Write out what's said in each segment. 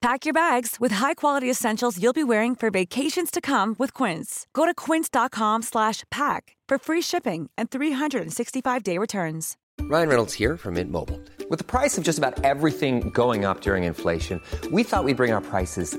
Pack your bags with high-quality essentials you'll be wearing for vacations to come with Quince. Go to quince.com/pack for free shipping and 365-day returns. Ryan Reynolds here from Mint Mobile. With the price of just about everything going up during inflation, we thought we'd bring our prices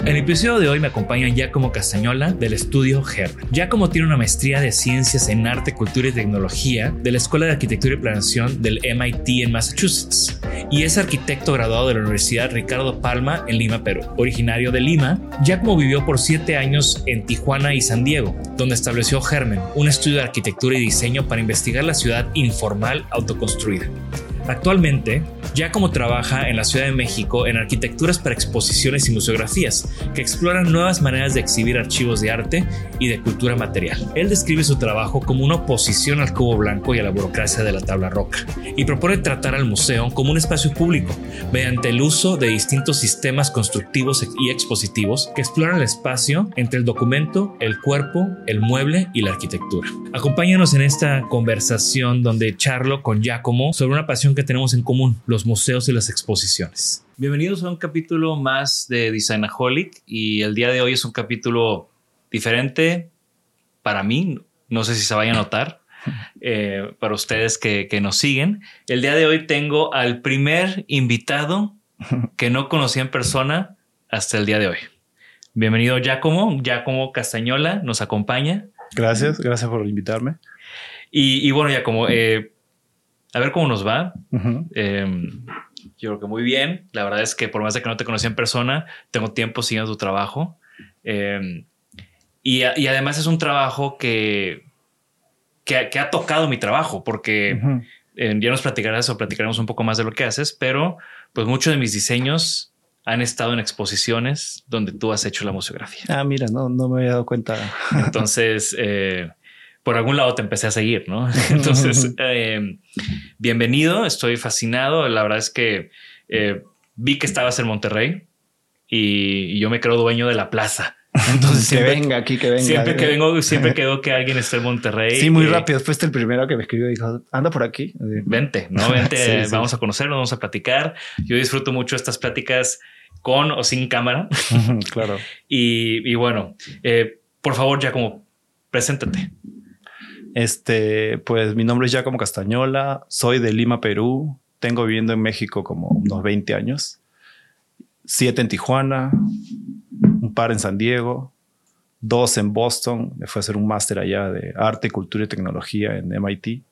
En el episodio de hoy me acompaña Giacomo Castañola del estudio Germen. Giacomo tiene una maestría de ciencias en arte, cultura y tecnología de la Escuela de Arquitectura y Planeación del MIT en Massachusetts y es arquitecto graduado de la Universidad Ricardo Palma en Lima, Perú. Originario de Lima, Giacomo vivió por siete años en Tijuana y San Diego, donde estableció Germen, un estudio de arquitectura y diseño para investigar la ciudad informal autoconstruida. Actualmente, Giacomo trabaja en la Ciudad de México en arquitecturas para exposiciones y museografías que exploran nuevas maneras de exhibir archivos de arte y de cultura material. Él describe su trabajo como una oposición al cubo blanco y a la burocracia de la tabla roca y propone tratar al museo como un espacio público mediante el uso de distintos sistemas constructivos y expositivos que exploran el espacio entre el documento, el cuerpo, el mueble y la arquitectura. Acompáñanos en esta conversación donde charlo con Giacomo sobre una pasión que tenemos en común, los museos y las exposiciones. Bienvenidos a un capítulo más de Designaholic y el día de hoy es un capítulo diferente para mí, no sé si se vaya a notar, eh, para ustedes que, que nos siguen. El día de hoy tengo al primer invitado que no conocí en persona hasta el día de hoy. Bienvenido Giacomo, Giacomo Castañola nos acompaña. Gracias, gracias por invitarme. Y, y bueno, Giacomo, eh, a ver cómo nos va. Eh, yo creo que muy bien. La verdad es que por más de que no te conocí en persona, tengo tiempo siguiendo tu trabajo. Eh, y, y, además es un trabajo que, que, que ha tocado mi trabajo, porque eh, ya nos platicarás o platicaremos un poco más de lo que haces, pero pues muchos de mis diseños han estado en exposiciones donde tú has hecho la museografía. Ah, mira, no, no me había dado cuenta. Entonces, eh, por algún lado te empecé a seguir, ¿no? Entonces, eh, bienvenido, estoy fascinado. La verdad es que eh, vi que estabas en Monterrey y, y, yo me creo dueño de la plaza. Entonces, que siempre, venga aquí, que venga. Siempre que vengo, siempre quedo que alguien esté en Monterrey. Sí, muy rápido. Fuiste el primero que me escribió y dijo, anda por aquí. Vente, ¿no? Vente, sí, sí. vamos a conocernos, vamos a platicar. Yo disfruto mucho estas pláticas con o sin cámara. claro. Y, y bueno, eh, por favor, ya como preséntate. Este, pues mi nombre es Giacomo Castañola, soy de Lima, Perú. Tengo viviendo en México como unos 20 años. Siete en Tijuana, un par en San Diego, dos en Boston. Me fui a hacer un máster allá de arte, cultura y tecnología en MIT.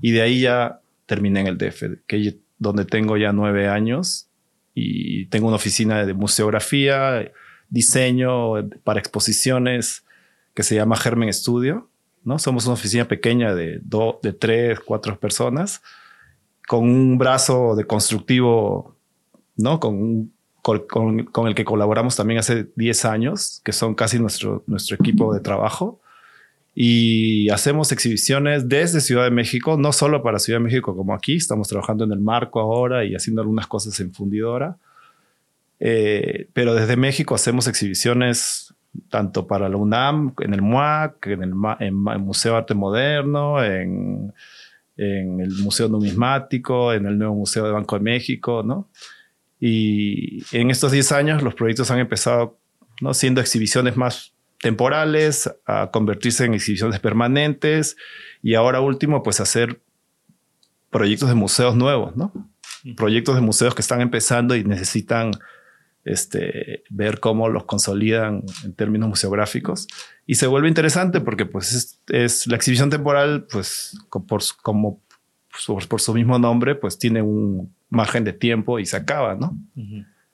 Y de ahí ya terminé en el DF, que donde tengo ya nueve años y tengo una oficina de museografía, diseño para exposiciones que se llama Germen Studio. ¿No? Somos una oficina pequeña de, do, de tres, cuatro personas con un brazo de constructivo, ¿no? Con un con, el que colaboramos también hace 10 años, que son casi nuestro, nuestro equipo de trabajo. Y hacemos exhibiciones desde Ciudad de México, no solo para Ciudad de México como aquí, estamos trabajando en el marco ahora y haciendo algunas cosas en fundidora. Eh, pero desde México hacemos exhibiciones tanto para la UNAM, en el MUAC, en el, en el Museo de Arte Moderno, en, en, el Museo Numismático, en el nuevo Museo de Banco de México, ¿no? Y en estos 10 años los proyectos han empezado ¿no? siendo exhibiciones más temporales, a convertirse en exhibiciones permanentes y ahora último, pues hacer proyectos de museos nuevos, ¿no? Proyectos de museos que están empezando y necesitan este, ver cómo los consolidan en términos museográficos. Y se vuelve interesante porque pues es, la exhibición temporal, pues por, como por, su mismo nombre, pues tiene un margen de tiempo y se acaba, ¿no?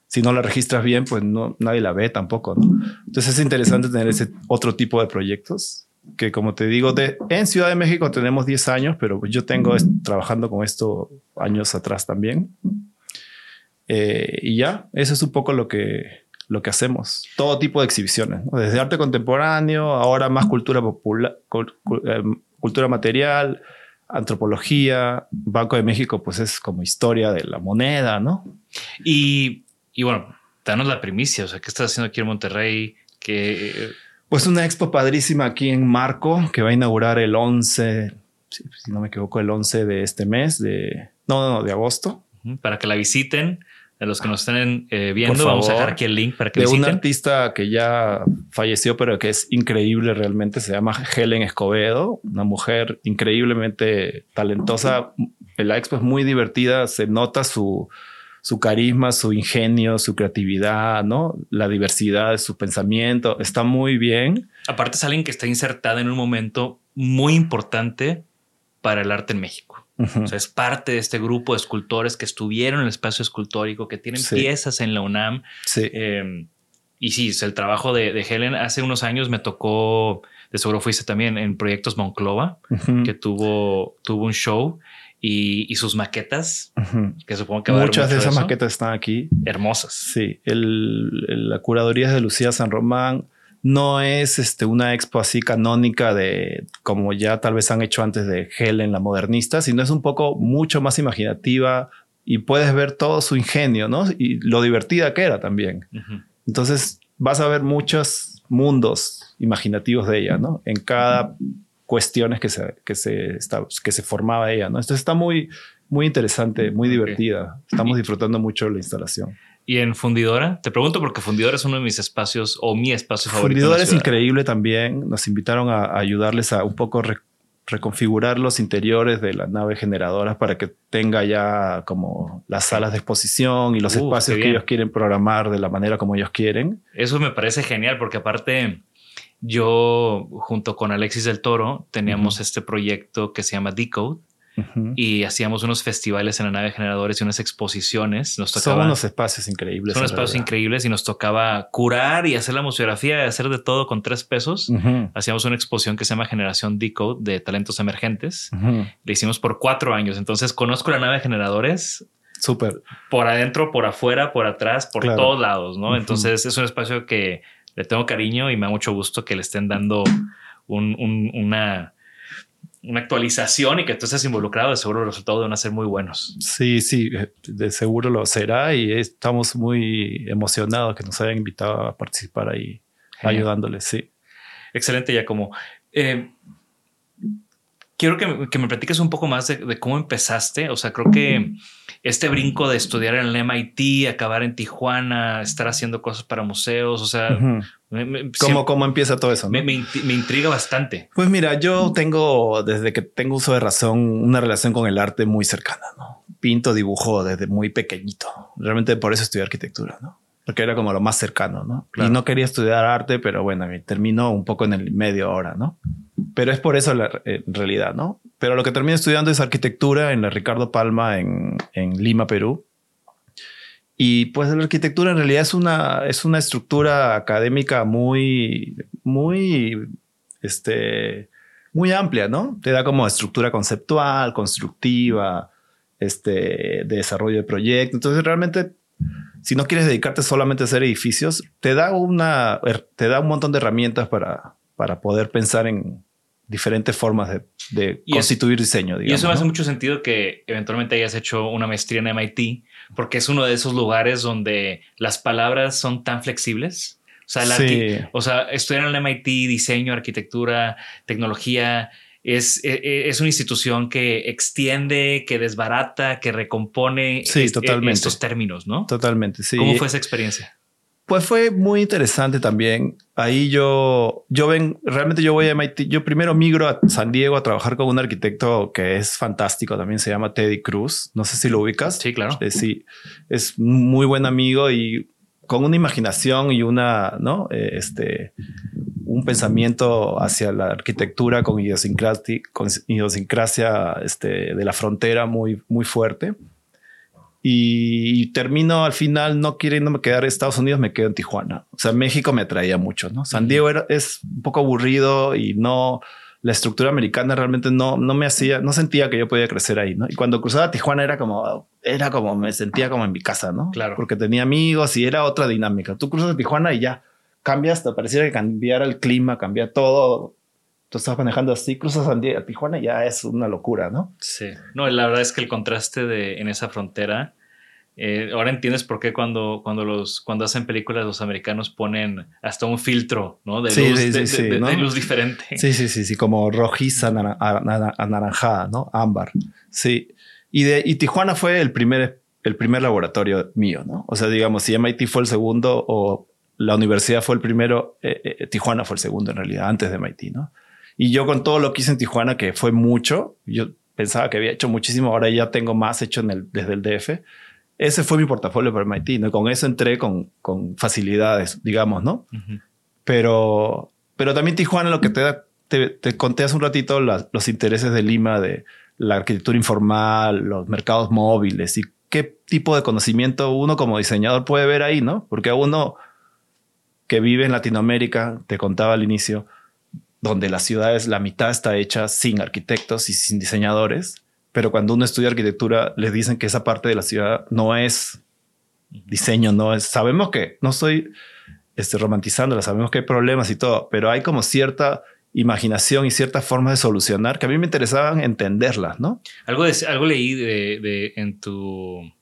Si no la registras bien, pues no, nadie la ve tampoco, ¿no? Entonces es interesante tener ese otro tipo de proyectos que como te digo, de, en Ciudad de México tenemos 10 años, pero yo tengo trabajando con esto años atrás también. Eh, y ya, eso es un poco lo que, lo que hacemos. Todo tipo de exhibiciones, desde arte contemporáneo, ahora más cultura popular, eh, cultura material, antropología. Banco de México, pues es como historia de la moneda, ¿no? Y, y bueno, danos la primicia, o sea, ¿qué estás haciendo aquí en Monterrey? Que... Pues una expo padrísima aquí en Marco que va a inaugurar el 11, si no me equivoco, el 11 de este mes, de, no, no, de agosto. Para que la visiten de los que nos estén eh, viendo, vamos a dejar aquí el link para que de un artista que ya falleció, pero que es increíble realmente. Se llama Helen Escobedo, una mujer increíblemente talentosa. La expo es muy divertida, se nota su, su carisma, su ingenio, su creatividad, ¿no? La diversidad de su pensamiento. Está muy bien. Aparte es alguien que está insertada en un momento muy importante para el arte en México. O sea, es parte de este grupo de escultores que estuvieron en el espacio escultórico, que tienen piezas en la UNAM. Sí. Em, y sí, el trabajo de, Helen hace unos años me tocó, de seguro fuiste también en Proyectos Monclova, que tuvo, tuvo un show y, sus maquetas, que supongo que muchas de esas maquetas están aquí. Hermosas. Sí, la curaduría es de Lucía San Román no es este, una expo así canónica de como ya tal vez han hecho antes de Helen, la modernista, sino es un poco mucho más imaginativa y puedes ver todo su ingenio, ¿no? Y lo divertida que era también. Entonces vas a ver muchos mundos imaginativos de ella, ¿no? En cada cuestiones que se, que se, que se formaba ella, ¿no? Entonces está muy, muy interesante, muy divertida. Estamos disfrutando mucho la instalación. ¿Y en Fundidora? Te pregunto porque Fundidora es uno de mis espacios o mi espacio favorito. Fundidora es increíble también. Nos invitaron a, ayudarles a un poco reconfigurar los interiores de la nave generadora para que tenga ya como las salas de exposición y los espacios que ellos quieren programar de la manera como ellos quieren. Eso me parece genial porque aparte yo junto con Alexis del Toro teníamos este proyecto que se llama Decode y hacíamos unos festivales en la nave de generadores y unas exposiciones. Nos tocaba, son unos espacios increíbles. Son espacios increíbles y nos tocaba curar y hacer la museografía y hacer de todo con tres pesos. Hacíamos una exposición que se llama Generación Decode de talentos emergentes. Le hicimos por cuatro años. Entonces conozco la nave de generadores. Súper. Por adentro, por afuera, por atrás, por todos lados, ¿no? Entonces es un espacio que le tengo cariño y me da mucho gusto que le estén dando una una actualización y que tú estés involucrado, de seguro los resultados van a ser muy buenos. Sí, sí, eh, de seguro lo será y estamos muy emocionados que nos hayan invitado a participar ahí, ayudándoles, sí. Excelente, ya como... Eh, quiero que, me, que me platiques un poco más de, cómo empezaste. O sea, creo que este brinco de estudiar en el MIT, acabar en Tijuana, estar haciendo cosas para museos, o sea, ¿Cómo, ¿Cómo, empieza todo eso? Me, intriga bastante. Pues mira, yo tengo, desde que tengo uso de razón, una relación con el arte muy cercana, ¿no? Pinto, dibujo desde muy pequeñito. Realmente por eso estudié arquitectura, ¿no? Porque era como lo más cercano, ¿no? Y no quería estudiar arte, pero bueno, terminó un poco en el medio ahora, ¿no? Pero es por eso la, en realidad, ¿no? Pero lo que terminé estudiando es arquitectura en la Ricardo Palma en, en Lima, Perú. Y pues la arquitectura en realidad es una, es una estructura académica muy, muy, este, muy amplia, ¿no? Te da como estructura conceptual, constructiva, este, de desarrollo de proyecto. Entonces realmente si no quieres dedicarte solamente a hacer edificios, te da, una, te da un montón de herramientas para, para poder pensar en diferentes formas de, constituir diseño. y eso me hace mucho sentido que eventualmente hayas hecho una maestría en MIT, porque es uno de esos lugares donde las palabras son tan flexibles. O sea, o sea estudiar en el MIT, diseño, arquitectura, tecnología, es, e, e, es, una institución que extiende, que desbarata, que recompone sí, totalmente. estos términos, ¿no? Totalmente, sí. ¿Cómo fue esa experiencia? Pues fue muy interesante también. Ahí yo, yo ven, realmente yo voy a MIT. Yo primero migro a San Diego a trabajar con un arquitecto que es fantástico. También se llama Teddy Cruz. No sé si lo ubicas. Sí, claro. Eh, sí, es muy buen amigo y con una imaginación y una, ¿no? Eh, este, un pensamiento hacia la arquitectura con idiosincrasia, con idiosincrasia este, de la frontera muy, muy fuerte. Y, termino al final no queriéndome quedar en Estados Unidos, me quedo en Tijuana. O sea, México me atraía mucho, ¿no? San Diego era, es un poco aburrido y no, la estructura americana realmente no, no me hacía, no sentía que yo podía crecer ahí, ¿no? Y cuando cruzaba Tijuana era como, era como, me sentía como en mi casa, ¿no? Claro. Porque tenía amigos y era otra dinámica. Tú cruzas Tijuana y ya cambia hasta pareciera que cambiara el clima, cambia todo. Tú estás manejando así, cruzas a Tijuana, ya es una locura, ¿no? Sí. No, la verdad es que el contraste de en esa frontera. Eh, ahora entiendes por qué cuando, cuando, los, cuando hacen películas los americanos ponen hasta un filtro ¿no? de, luz, de, luz diferente. Sí, sí, sí, sí, como rojiza, anaranjada, ¿no? Ámbar. Sí. Y, de, y Tijuana fue el primer, el primer laboratorio mío, ¿no? O sea, digamos, si MIT fue el segundo o la universidad fue el primero, eh, eh, Tijuana fue el segundo en realidad, antes de MIT, ¿no? Y yo con todo lo que hice en Tijuana, que fue mucho, yo pensaba que había hecho muchísimo, ahora ya tengo más hecho en el, desde el DF. Ese fue mi portafolio para MIT, ¿no? Con eso entré con, con facilidades, digamos, ¿no? Pero, pero también Tijuana lo que te da, te, conté hace un ratito los intereses de Lima, de la arquitectura informal, los mercados móviles y qué tipo de conocimiento uno como diseñador puede ver ahí, ¿no? Porque a uno que vive en Latinoamérica, te contaba al inicio, donde las ciudades, la mitad está hecha sin arquitectos y sin diseñadores, pero cuando uno estudia arquitectura, le dicen que esa parte de la ciudad no es diseño, no es. Sabemos que no estoy este, romantizándola, sabemos que hay problemas y todo, pero hay como cierta imaginación y ciertas formas de solucionar que a mí me interesaban entenderlas, ¿no? Algo, algo leí de, de en tu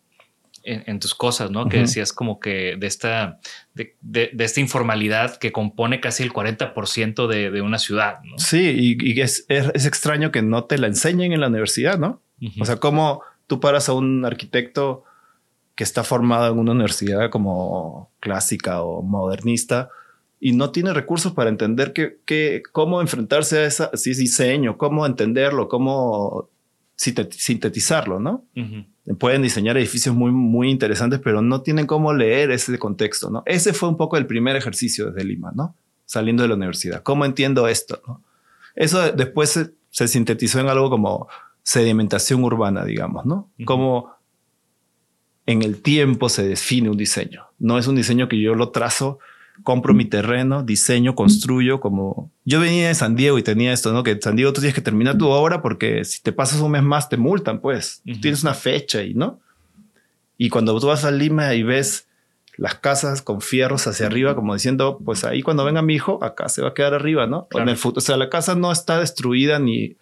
en, tus cosas, ¿no? Que decías como que de esta, de, esta informalidad que compone casi el 40% de, de una ciudad, ¿no? Sí, y, es, es, extraño que no te la enseñen en la universidad, ¿no? O sea, cómo tú paras a un arquitecto que está formado en una universidad como clásica o modernista y no tiene recursos para entender que, que cómo enfrentarse a esa, si es diseño, cómo entenderlo, cómo sintetizarlo, ¿no? Pueden diseñar edificios muy, muy interesantes, pero no tienen cómo leer ese contexto, ¿no? Ese fue un poco el primer ejercicio desde Lima, ¿no? Saliendo de la universidad. ¿Cómo entiendo esto? Eso después se, sintetizó en algo como sedimentación urbana, digamos, ¿no? Cómo en el tiempo se define un diseño. No es un diseño que yo lo trazo compro mi terreno, diseño, construyo, como yo venía de San Diego y tenía esto, ¿no? Que en San Diego tú tienes que terminar tu obra porque si te pasas un mes más te multan, pues. Tienes una fecha y, ¿no? Y cuando tú vas a Lima y ves las casas con fierros hacia arriba, como diciendo, pues ahí cuando venga mi hijo, acá se va a quedar arriba, ¿no? En el futuro, o sea, la casa no está destruida ni,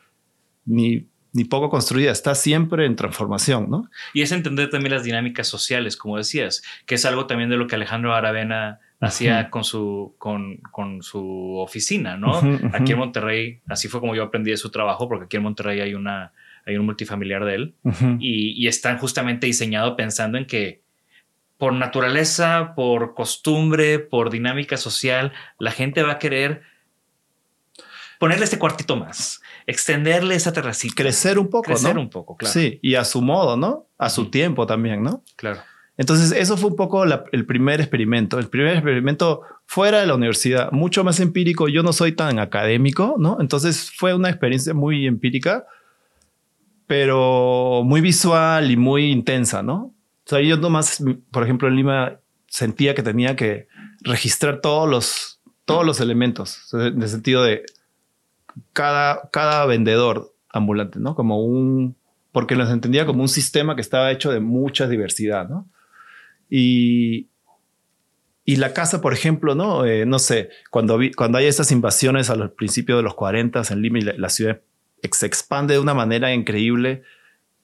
ni, ni poco construida, está siempre en transformación, ¿no? Y es entender también las dinámicas sociales, como decías, que es algo también de lo que Alejandro Aravena hacía con su, con, con, su oficina, ¿no? Aquí en Monterrey, así fue como yo aprendí de su trabajo, porque aquí en Monterrey hay, una, hay un multifamiliar de él y, y, están justamente diseñado pensando en que por naturaleza, por costumbre, por dinámica social, la gente va a querer ponerle este cuartito más, extenderle esa terracita. Crecer un poco, Crecer un poco, claro. Sí, y a su modo, ¿no? A su tiempo también, ¿no? Claro. Entonces, eso fue un poco el primer experimento, el primer experimento fuera de la universidad, mucho más empírico. Yo no soy tan académico, ¿no? Entonces, fue una experiencia muy empírica, pero muy visual y muy intensa, ¿no? O sea, yo nomás, por ejemplo, en Lima sentía que tenía que registrar todos los, todos los elementos, en el sentido de cada, cada vendedor ambulante, ¿no? Como un, porque los entendía como un sistema que estaba hecho de mucha diversidad, ¿no? Y, y la casa, por ejemplo, ¿no? Eh, no sé, cuando, vi, cuando hay esas invasiones al principio de los 40 en Lima y la, la ciudad se expande de una manera increíble,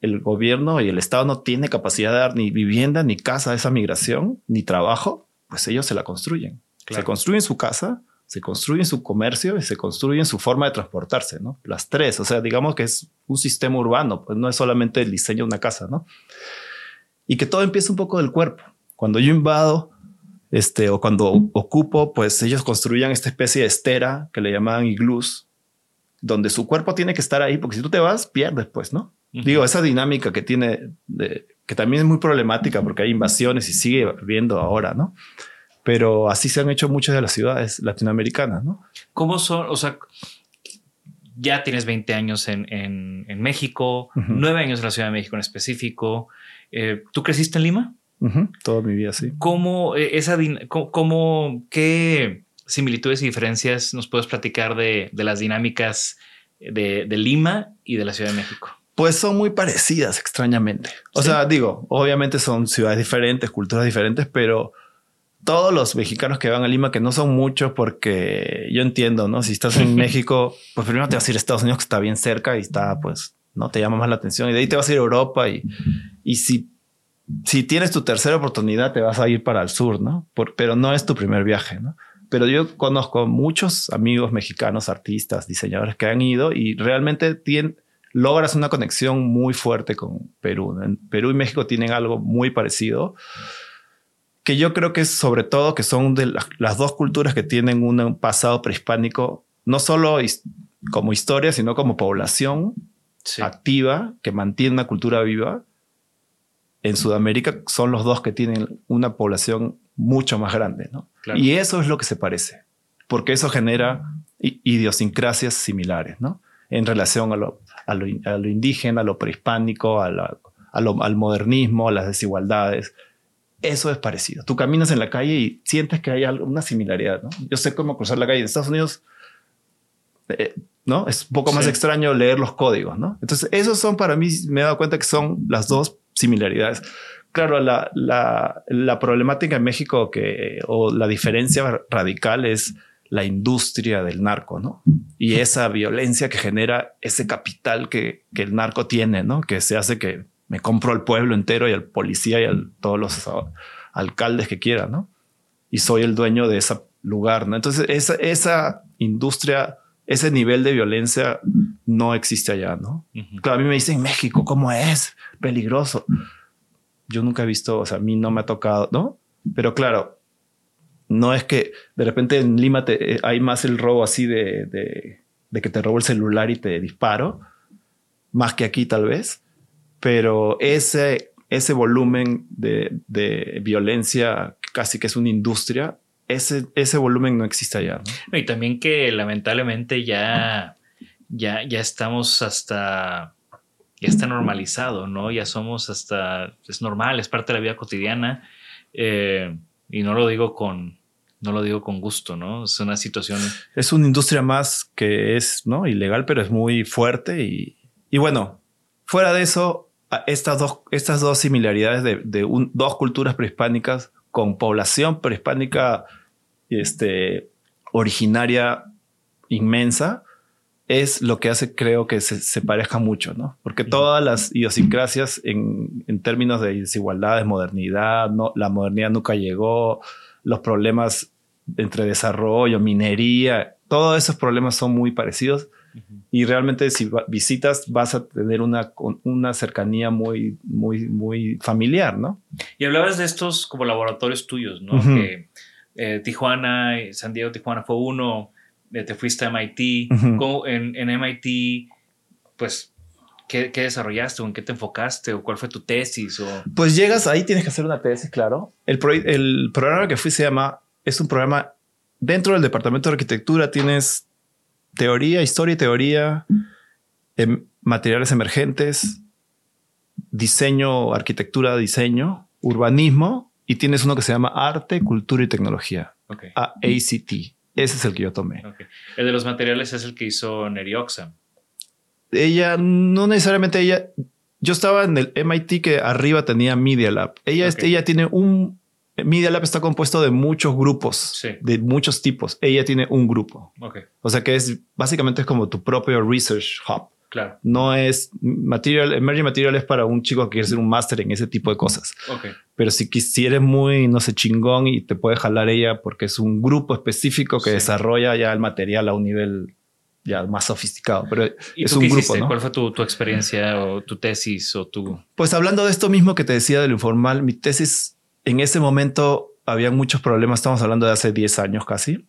el gobierno y el Estado no tiene capacidad de dar ni vivienda, ni casa a esa migración, ni trabajo, pues ellos se la construyen. Se construyen su casa, se construyen su comercio y se construyen su forma de transportarse, ¿no? Las tres, o sea, digamos que es un sistema urbano, pues no es solamente el diseño de una casa, ¿no? Y que todo empieza un poco del cuerpo. Cuando yo invado, este, o cuando ocupo, pues ellos construían esta especie de estera que le llamaban iglús, donde su cuerpo tiene que estar ahí, porque si tú te vas, pierdes, pues, ¿no? Digo, esa dinámica que tiene, que también es muy problemática porque hay invasiones y sigue viendo ahora, ¿no? Pero así se han hecho muchas de las ciudades latinoamericanas, ¿no? ¿Cómo son? O sea, ya tienes 20 años en, en, México, nueve años en la Ciudad de México en específico. Eh, ¿Tú creciste en Lima? Toda mi vida, sí. ¿Cómo, eh, esa, cómo, qué similitudes y diferencias nos puedes platicar de, de las dinámicas de, de Lima y de la Ciudad de México? Pues son muy parecidas, extrañamente. O sea, digo, obviamente son ciudades diferentes, culturas diferentes, pero todos los mexicanos que van a Lima, que no son muchos, porque yo entiendo, ¿no? Si estás en México, pues primero te vas a ir a Estados Unidos, que está bien cerca y está, pues, no te llama más la atención. Y de ahí te vas a ir a Europa y, y si, si tienes tu tercera oportunidad, te vas a ir para el sur, ¿no? pero no es tu primer viaje, ¿no? Pero yo conozco muchos amigos mexicanos, artistas, diseñadores que han ido y realmente tienen logras una conexión muy fuerte con Perú. En Perú y México tienen algo muy parecido, que yo creo que es sobre todo que son de las dos culturas que tienen un pasado prehispánico, no solo como historia, sino como población activa que mantiene una cultura viva. En Sudamérica son los dos que tienen una población mucho más grande, ¿no? Y eso es lo que se parece, porque eso genera idiosincrasias similares, ¿no? En relación a lo a lo, indígena, a lo prehispánico, a al modernismo, a las desigualdades. Eso es parecido. Tú caminas en la calle y sientes que hay una similaridad. ¿no? Yo sé cómo cruzar la calle en Estados Unidos. Eh, ¿no? Es un poco más extraño leer los códigos, ¿no? Entonces, esos son para mí, me he dado cuenta que son las dos similaridades. Claro, la, la, la problemática en México que, o la diferencia radical es la industria del narco, ¿no? Y esa violencia que genera ese capital que, que el narco tiene, ¿no? Que se hace que me compro al pueblo entero y al policía y a todos los alcaldes que quiera, ¿no? Y soy el dueño de ese lugar, ¿no? Entonces, esa, esa industria, ese nivel de violencia no existe allá, ¿no? Claro, a mí me dicen, México, ¿cómo es? Peligroso. Yo nunca he visto, o sea, a mí no me ha tocado, ¿no? Pero claro, no es que de repente en Lima te, eh, hay más el robo así de, de, que te robo el celular y te disparo, más que aquí tal vez, pero ese, ese volumen de, de violencia casi que es una industria, ese, ese volumen no existe allá. Y también que lamentablemente ya, ya, ya estamos hasta, ya está normalizado, ¿no? Ya somos hasta, es normal, es parte de la vida cotidiana. Eh, y no lo digo con, no lo digo con gusto, ¿no? Es una situación. Es una industria más que es, ¿no? Ilegal, pero es muy fuerte y, y bueno, fuera de eso, estas dos, estas dos similaridades de, de dos culturas prehispánicas con población prehispánica este, originaria inmensa, es lo que hace, creo que se, se pareja mucho, ¿no? Porque todas las idiosincrasias en, en términos de desigualdades, modernidad, no, la modernidad nunca llegó, los problemas entre desarrollo, minería, todos esos problemas son muy parecidos y realmente si visitas vas a tener una, una cercanía muy, muy, muy familiar, ¿no? Y hablabas de estos como laboratorios tuyos, ¿no? Que eh, Tijuana, San Diego, Tijuana fue uno, eh, te fuiste a MIT, en, MIT, pues, ¿qué, desarrollaste o en qué te enfocaste o cuál fue tu tesis? O... Pues llegas ahí, tienes que hacer una tesis, claro. El, el programa que fui se llama, es un programa dentro del departamento de arquitectura, tienes teoría, historia y teoría, em, materiales emergentes, diseño, arquitectura, diseño, urbanismo y tienes uno que se llama arte, cultura y tecnología. ACT. Ese es el que yo tomé. El de los materiales es el que hizo Nerioxa. Ella, no necesariamente ella, yo estaba en el MIT que arriba tenía Media Lab. Ella, este, ella tiene un... Media Lab está compuesto de muchos grupos, de muchos tipos. Ella tiene un grupo. O sea que es básicamente es como tu propio research hub. Claro. No es material, emerging material es para un chico que quiere hacer un máster en ese tipo de cosas. Pero si quisieras muy, no sé, chingón y te puede jalar ella porque es un grupo específico que desarrolla ya el material a un nivel ya más sofisticado, pero es un grupo, ¿no? ¿Cuál fue tu, tu, experiencia o tu tesis o tu...? Pues hablando de esto mismo que te decía de lo informal, mi tesis en ese momento había muchos problemas, estamos hablando de hace 10 años casi,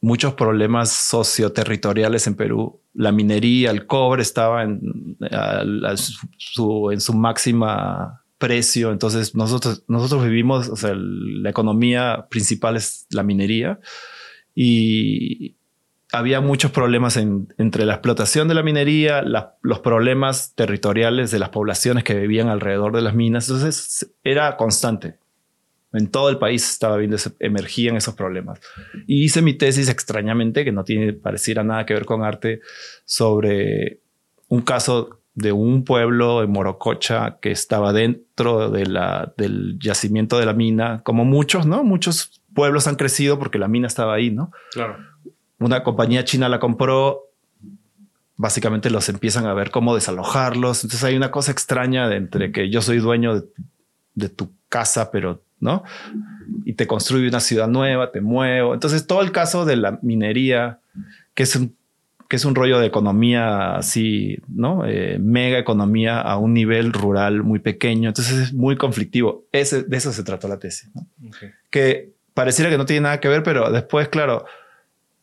muchos problemas socioterritoriales en Perú. La minería, el cobre estaba en, su, en máxima precio, entonces nosotros, nosotros vivimos, o sea, la economía principal es la minería y, había muchos problemas entre la explotación de la minería, los problemas territoriales de las poblaciones que vivían alrededor de las minas. Entonces era constante. En todo el país estaba viendo, emergían esos problemas. Y hice mi tesis extrañamente, que no tiene, pareciera nada que ver con arte, sobre un caso de un pueblo en Morococha que estaba dentro de la, del yacimiento de la mina, como muchos, ¿no? Muchos pueblos han crecido porque la mina estaba ahí, ¿no? Claro una compañía china la compró, básicamente los empiezan a ver cómo desalojarlos. Entonces hay una cosa extraña de entre que yo soy dueño de, tu casa, pero no, y te construye una ciudad nueva, te muevo. Entonces todo el caso de la minería, que es un, que es un rollo de economía así, no eh, mega economía a un nivel rural muy pequeño. Entonces es muy conflictivo. Ese, de eso se trató la tesis, que pareciera que no tiene nada que ver, pero después, claro,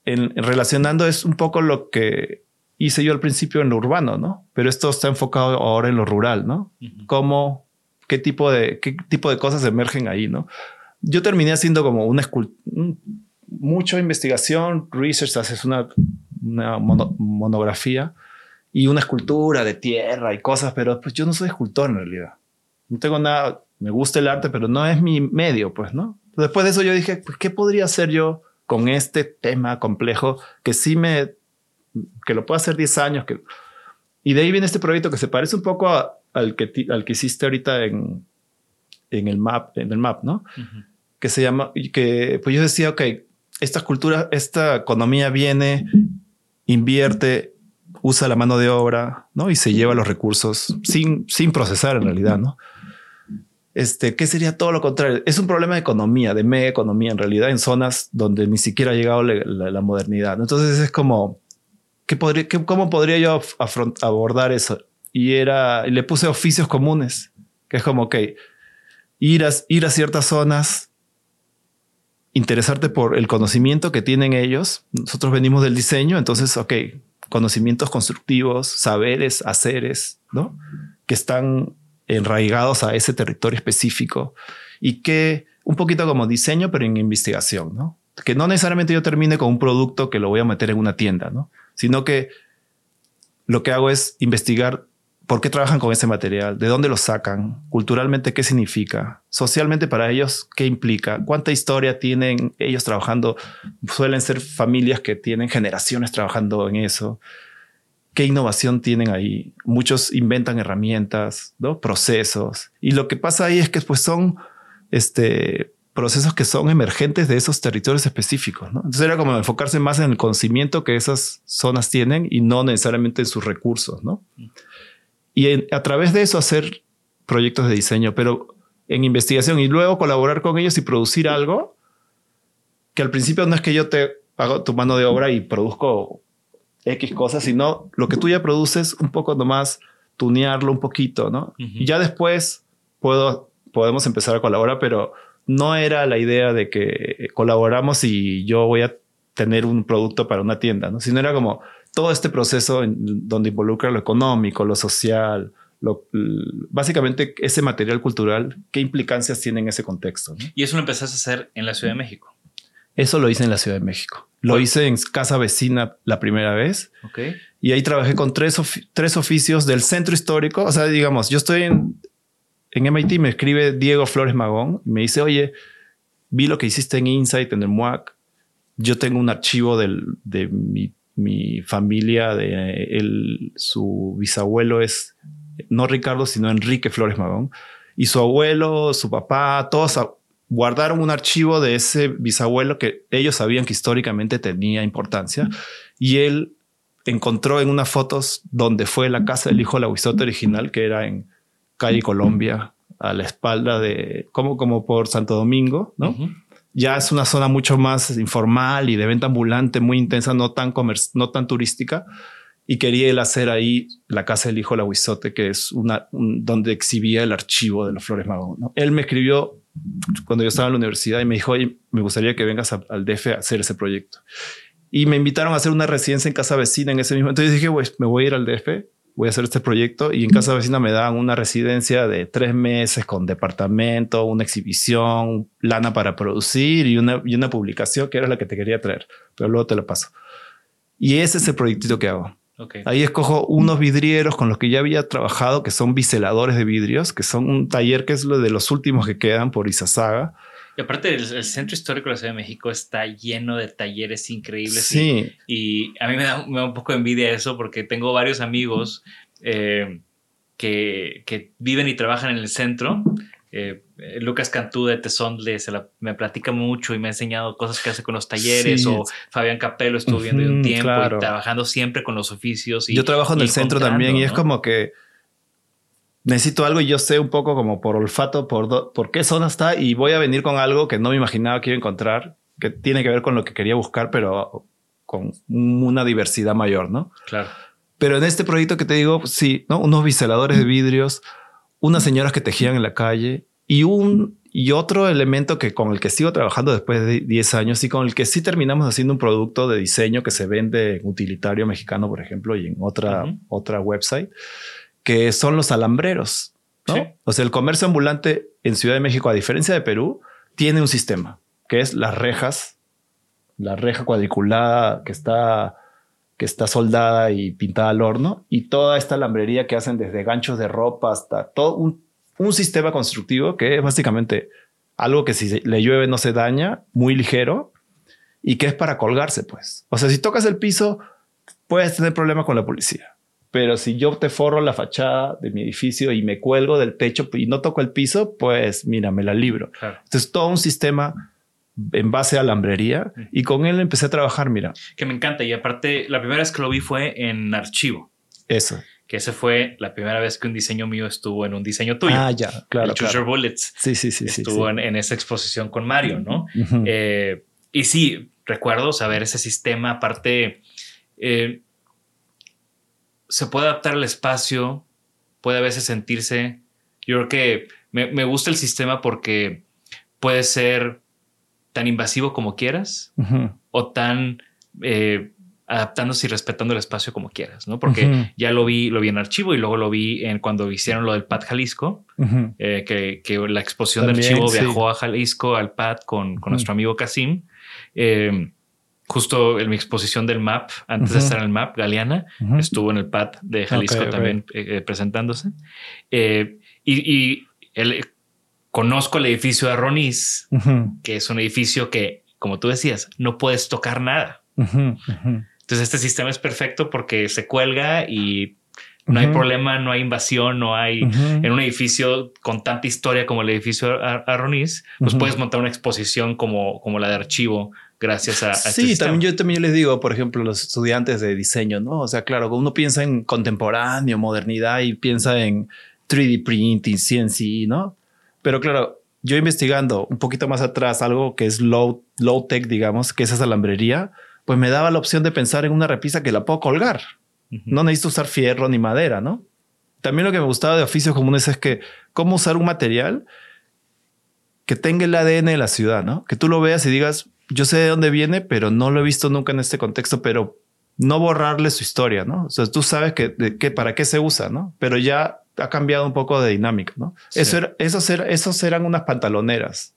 en, relacionando es un poco lo que hice yo al principio en lo urbano, ¿no? Pero esto está enfocado ahora en lo rural, ¿no? ¿Cómo, qué tipo de, qué tipo de cosas emergen ahí, ¿no? Yo terminé haciendo como una mucha investigación, research, haces una, una monografía y una escultura de tierra y cosas, pero pues yo no soy escultor en realidad. No tengo nada, me gusta el arte, pero no es mi medio, pues, ¿no? Después de eso yo dije, pues, ¿qué podría hacer yo con este tema complejo que sí me, que lo puedo hacer 10 años. Que, y de ahí viene este proyecto que se parece un poco al, que, al que hiciste ahorita en, en el map, en el map, ¿no? Que se llama, que pues yo decía, ok, esta cultura, esta economía viene, invierte, usa la mano de obra, ¿no? Y se lleva los recursos sin, sin procesar en realidad, ¿no? Este, ¿qué sería todo lo contrario? Es un problema de economía, de mega economía en realidad, en zonas donde ni siquiera ha llegado la, modernidad. Entonces es como, ¿qué podría, ¿cómo podría yo abordar eso? Y era, y le puse oficios comunes, que es como, ok, ir a, ir a ciertas zonas, interesarte por el conocimiento que tienen ellos. Nosotros venimos del diseño, entonces, ok, conocimientos constructivos, saberes, haceres, ¿no? Que están enraigados a ese territorio específico y que un poquito como diseño, pero en investigación, ¿no? Que no necesariamente yo termine con un producto que lo voy a meter en una tienda, ¿no? Sino que lo que hago es investigar por qué trabajan con ese material, de dónde lo sacan, culturalmente qué significa, socialmente para ellos qué implica, cuánta historia tienen ellos trabajando. Suelen ser familias que tienen generaciones trabajando en eso qué innovación tienen ahí. Muchos inventan herramientas, ¿no? procesos. Y lo que pasa ahí es que pues son este, procesos que son emergentes de esos territorios específicos. Entonces era como enfocarse más en el conocimiento que esas zonas tienen y no necesariamente en sus recursos. ¿no? Y a través de eso hacer proyectos de diseño, pero en investigación y luego colaborar con ellos y producir algo que al principio no es que yo te hago tu mano de obra y produzco X cosas, sino lo que tú ya produces, un poco nomás tunearlo un poquito, ¿no? Y ya después puedo, podemos empezar a colaborar, pero no era la idea de que colaboramos y yo voy a tener un producto para una tienda, ¿no? Sino era como todo este proceso en donde involucra lo económico, lo social, lo, básicamente ese material cultural, qué implicancias tiene en ese contexto. Y eso lo empezaste a hacer en la Ciudad de México. Eso lo hice en la Ciudad de México. Lo hice en casa vecina la primera vez. Okay. Y ahí trabajé con tres, tres oficios del centro histórico. O sea, digamos, yo estoy en, en MIT, me escribe Diego Flores Magón y me dice, oye, vi lo que hiciste en Insight, en el MUAC. Yo tengo un archivo del, de mi, mi familia, de él, su bisabuelo es no Ricardo, sino Enrique Flores Magón. Y su abuelo, su papá, todos guardaron un archivo de ese bisabuelo que ellos sabían que históricamente tenía importancia. Y él encontró en unas fotos donde fue la casa del hijo de la Huizote original, que era en calle Colombia, a la espalda de, como, como por Santo Domingo, ¿no? Ya es una zona mucho más informal y de venta ambulante, muy intensa, no tan, no tan turística. Y quería él hacer ahí la casa del hijo de la Huizote, que es una donde exhibía el archivo de los Flores Magón. ¿no? Él me escribió cuando yo estaba en la universidad y me dijo, oye, me gustaría que vengas al DF a hacer ese proyecto. Y me invitaron a hacer una residencia en casa vecina en ese mismo. Entonces dije, pues me voy a ir al DF, voy a hacer este proyecto y en casa vecina me dan una residencia de tres meses con departamento, una exhibición, lana para producir y una, y una publicación que era la que te quería traer, pero luego te lo paso. Y ese es el proyectito que hago. Ahí escojo unos vidrieros con los que ya había trabajado, que son biseladores de vidrios, que son un taller que es lo de los últimos que quedan por Izazaga. Y aparte, el, Centro Histórico de la Ciudad de México está lleno de talleres increíbles. Sí. Y, a mí me da, un poco de envidia eso porque tengo varios amigos eh, que, que, viven y trabajan en el centro. Eh, Lucas Cantú de Tesondle se me platica mucho y me ha enseñado cosas que hace con los talleres. O Fabián Capello estuvo viendo un tiempo y trabajando siempre con los oficios. Y, Yo trabajo en el centro también y es como que necesito algo y yo sé un poco como por olfato, por, por qué zona está y voy a venir con algo que no me imaginaba que iba a encontrar, que tiene que ver con lo que quería buscar, pero con una diversidad mayor, ¿no? Claro. Pero en este proyecto que te digo, sí, ¿no? Unos biseladores de vidrios, unas señoras que tejían en la calle y un y otro elemento que con el que sigo trabajando después de 10 años y con el que sí terminamos haciendo un producto de diseño que se vende en utilitario mexicano, por ejemplo, y en otra, otra website, que son los alambreros. ¿no? O sea, el comercio ambulante en Ciudad de México, a diferencia de Perú, tiene un sistema que es las rejas, la reja cuadriculada que está, que está soldada y pintada al horno y toda esta alambrería que hacen desde ganchos de ropa hasta todo un, un sistema constructivo que es básicamente algo que si le llueve no se daña, muy ligero y que es para colgarse, pues. O sea, si tocas el piso, puedes tener problemas con la policía. Pero si yo te forro la fachada de mi edificio y me cuelgo del techo y no toco el piso, pues mira, me la libro. Entonces, todo un sistema en base a la hambrería y con él empecé a trabajar, mira. Que me encanta. Y aparte, la primera vez que lo vi fue en archivo. Eso. Que ese fue la primera vez que un diseño mío estuvo en un diseño tuyo. Ah, ya, claro. El Bullets. Sí, sí, sí. Estuvo En, esa exposición con Mario, ¿no? Eh, y sí, recuerdo saber ese sistema. Aparte, eh, se puede adaptar al espacio, puede a veces sentirse. Yo creo que me, gusta el sistema porque puede ser tan invasivo como quieras o tan eh, adaptándose y respetando el espacio como quieras, ¿no? Porque ya lo vi, lo vi en archivo y luego lo vi en cuando hicieron lo del PAD Jalisco, eh, que, la exposición de archivo viajó a Jalisco al PAD con, nuestro amigo Casim. Eh, justo en mi exposición del MAP, antes de estar en el MAP, Galeana, estuvo en el PAD de Jalisco también eh, presentándose. Eh, y, conozco el edificio de Aronis, que es un edificio que, como tú decías, no puedes tocar nada. Entonces este sistema es perfecto porque se cuelga y no hay problema, no hay invasión, no hay en un edificio con tanta historia como el edificio Aronis, pues puedes montar una exposición como, como la de archivo gracias a, sí también yo también les digo por ejemplo los estudiantes de diseño no o sea claro uno piensa en contemporáneo modernidad y piensa en 3D printing CNC no pero claro yo investigando un poquito más atrás algo que es low low tech digamos que es esa alambrería pues me daba la opción de pensar en una repisa que la puedo colgar. No necesito usar fierro ni madera no también lo que me gustaba de oficios comunes es que cómo usar un material que tenga el ADN de la ciudad, ¿no? Que tú lo veas y digas, yo sé de dónde viene, pero no lo he visto nunca en este contexto, pero no borrarle su historia, ¿no? O sea, tú sabes que, para qué se usa, ¿no? Pero ya ha cambiado un poco de dinámica, ¿no? Eso esos, esos eran unas pantaloneras,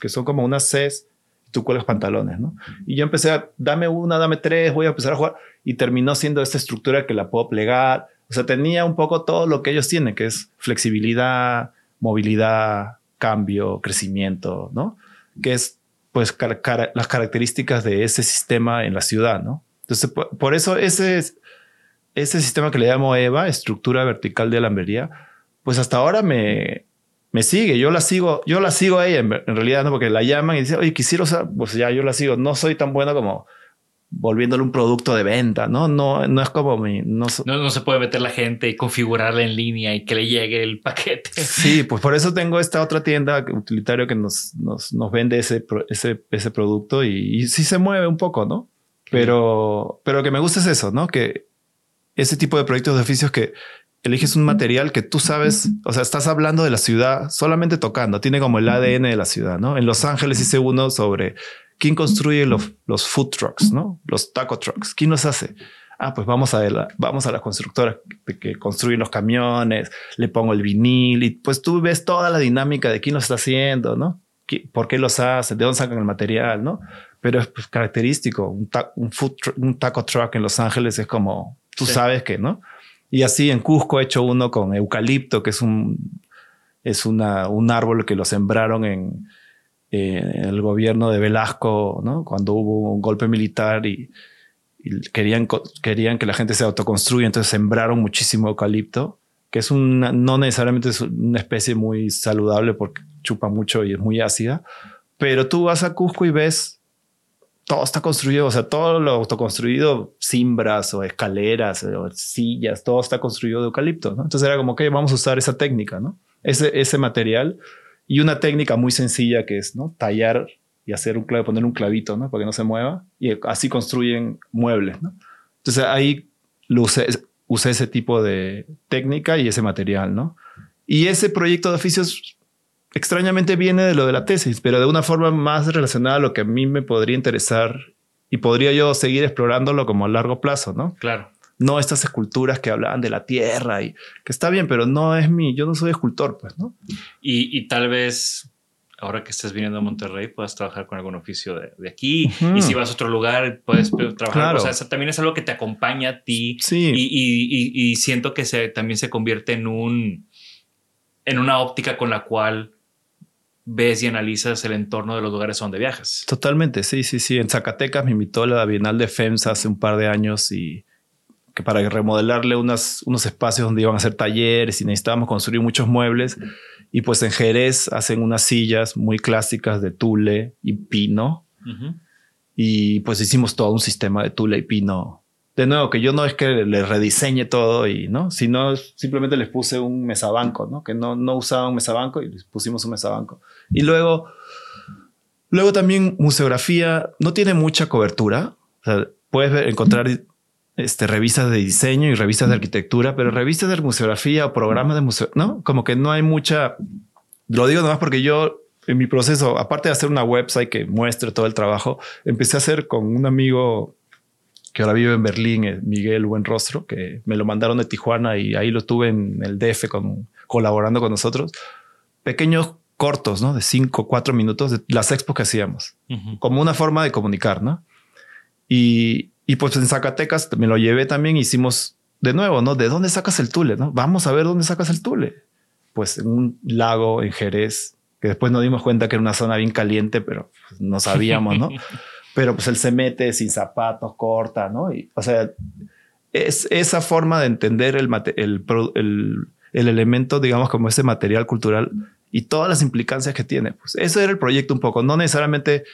que son como unas Cs, tú cuelgas pantalones, ¿no? Y yo empecé a, dame una, dame tres, voy a empezar a jugar, y terminó siendo esta estructura que la puedo plegar, o sea, tenía un poco todo lo que ellos tienen, que es flexibilidad, movilidad, cambio, crecimiento, ¿no? Que es pues las características de ese sistema en la ciudad, ¿no? Entonces, por, eso ese ese sistema que le llamo EVA, estructura vertical de alambrería, pues hasta ahora me, me sigue. Yo la sigo, yo la sigo a ella en, realidad, ¿no? Porque la llaman y dicen, oye, quisiera usar, pues ya yo la sigo. No soy tan bueno como volviéndole un producto de venta, ¿no? No, no es como mi... No, no, se puede meter la gente y configurarla en línea y que le llegue el paquete. Sí, pues por eso tengo esta otra tienda utilitario que nos, nos, nos vende ese, ese, ese producto y, y, sí se mueve un poco, ¿no? Pero, pero lo que me gusta es eso, ¿no? Que ese tipo de proyectos de oficios que eliges un material que tú sabes, o sea, estás hablando de la ciudad solamente tocando, tiene como el ADN de la ciudad, ¿no? En Los Ángeles hice uno sobre quién construye los, los food trucks, ¿no? Los taco trucks, ¿quién los hace? Ah, pues vamos a la, vamos a las constructoras que construyen los camiones, le pongo el vinil y pues tú ves toda la dinámica de quién lo está haciendo, ¿no? ¿Por qué los hace? ¿De dónde sacan el material? ¿no? Pero es pues, característico. Un, un, food un taco truck en Los Ángeles es como, tú sabes que, ¿no? Y así en Cusco he hecho uno con eucalipto, que es un, es una, un árbol que lo sembraron en, el gobierno de Velasco, ¿no? Cuando hubo un golpe militar y, querían, querían que la gente se autoconstruya, entonces sembraron muchísimo eucalipto, que es una, no necesariamente es una especie muy saludable porque chupa mucho y es muy ácida, pero tú vas a Cusco y ves todo está construido, o sea, todo lo autoconstruido, cimbras o escaleras o sillas, todo está construido de eucalipto, ¿no? Entonces era como que vamos a usar esa técnica. Ese, ese material y una técnica muy sencilla que es, ¿no? Tallar y hacer un clavo, poner un clavito, ¿no? Para que no se mueva y así construyen muebles, ¿no? Entonces ahí lo usé, usé ese tipo de técnica y ese material, ¿no? Y ese proyecto de oficios extrañamente viene de lo de la tesis, pero de una forma más relacionada a lo que a mí me podría interesar y podría yo seguir explorándolo como a largo plazo, ¿no? Claro. No estas esculturas que hablaban de la tierra y que está bien, pero no es mi, yo no soy escultor, pues, ¿no? Y, tal vez ahora que estés viniendo a Monterrey puedas trabajar con algún oficio de, aquí y si vas a otro lugar puedes trabajar. Claro. O sea, también es algo que te acompaña a ti sí. y, y, siento que se, también se convierte en un en una óptica con la cual ves y analizas el entorno de los lugares donde viajas. Totalmente, sí, sí, sí. En Zacatecas me invitó a la Bienal de FEMSA hace un par de años y que para remodelarle unos espacios donde iban a hacer talleres y necesitábamos construir muchos muebles. Y pues en Jerez hacen unas sillas muy clásicas de tule y pino. Y pues hicimos todo un sistema de tule y pino de nuevo, que yo no es que le rediseñe todo y no, sino simplemente les puse un mesabanco, ¿no? Que no, no usaba un mesabanco y les pusimos un mesabanco. Y luego, luego también museografía no tiene mucha cobertura. O sea, puedes encontrar este, revistas de diseño y revistas de arquitectura, pero revistas de museografía o programas de museo, ¿no? Como que no hay mucha. Lo digo nomás porque yo en mi proceso, aparte de hacer una website que muestre todo el trabajo, empecé a hacer con un amigo que ahora vive en Berlín, eh, Miguel Buenrostro, que me lo mandaron de Tijuana y ahí lo tuve en el DF con, colaborando con nosotros. Pequeños cortos, ¿no? De cinco, cuatro minutos de las expos que hacíamos, como una forma de comunicar, ¿no? Y, y pues en Zacatecas me lo llevé también, hicimos de nuevo, ¿no? ¿De dónde sacas el tule? ¿no? Vamos a ver dónde sacas el tule. Pues en un lago en Jerez, que después nos dimos cuenta que era una zona bien caliente, pero pues, no sabíamos, ¿no? pero pues él se mete sin zapatos, corta, ¿no? Y, o sea, es esa forma de entender el, el, el, elemento, digamos, como ese material cultural y todas las implicancias que tiene. Pues ese era el proyecto un poco, no necesariamente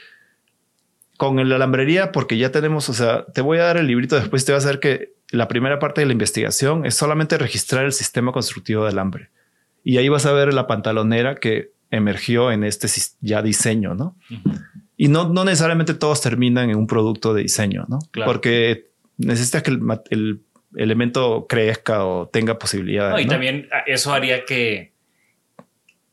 con la alambrería, porque ya tenemos, o sea, te voy a dar el librito después, te va a hacer que la primera parte de la investigación es solamente registrar el sistema constructivo de alambre. Y ahí vas a ver la pantalonera que emergió en este ya diseño, ¿no? Y no, no necesariamente todos terminan en un producto de diseño, ¿no? Porque necesitas que el, elemento crezca o tenga posibilidades. y también ah, eso haría que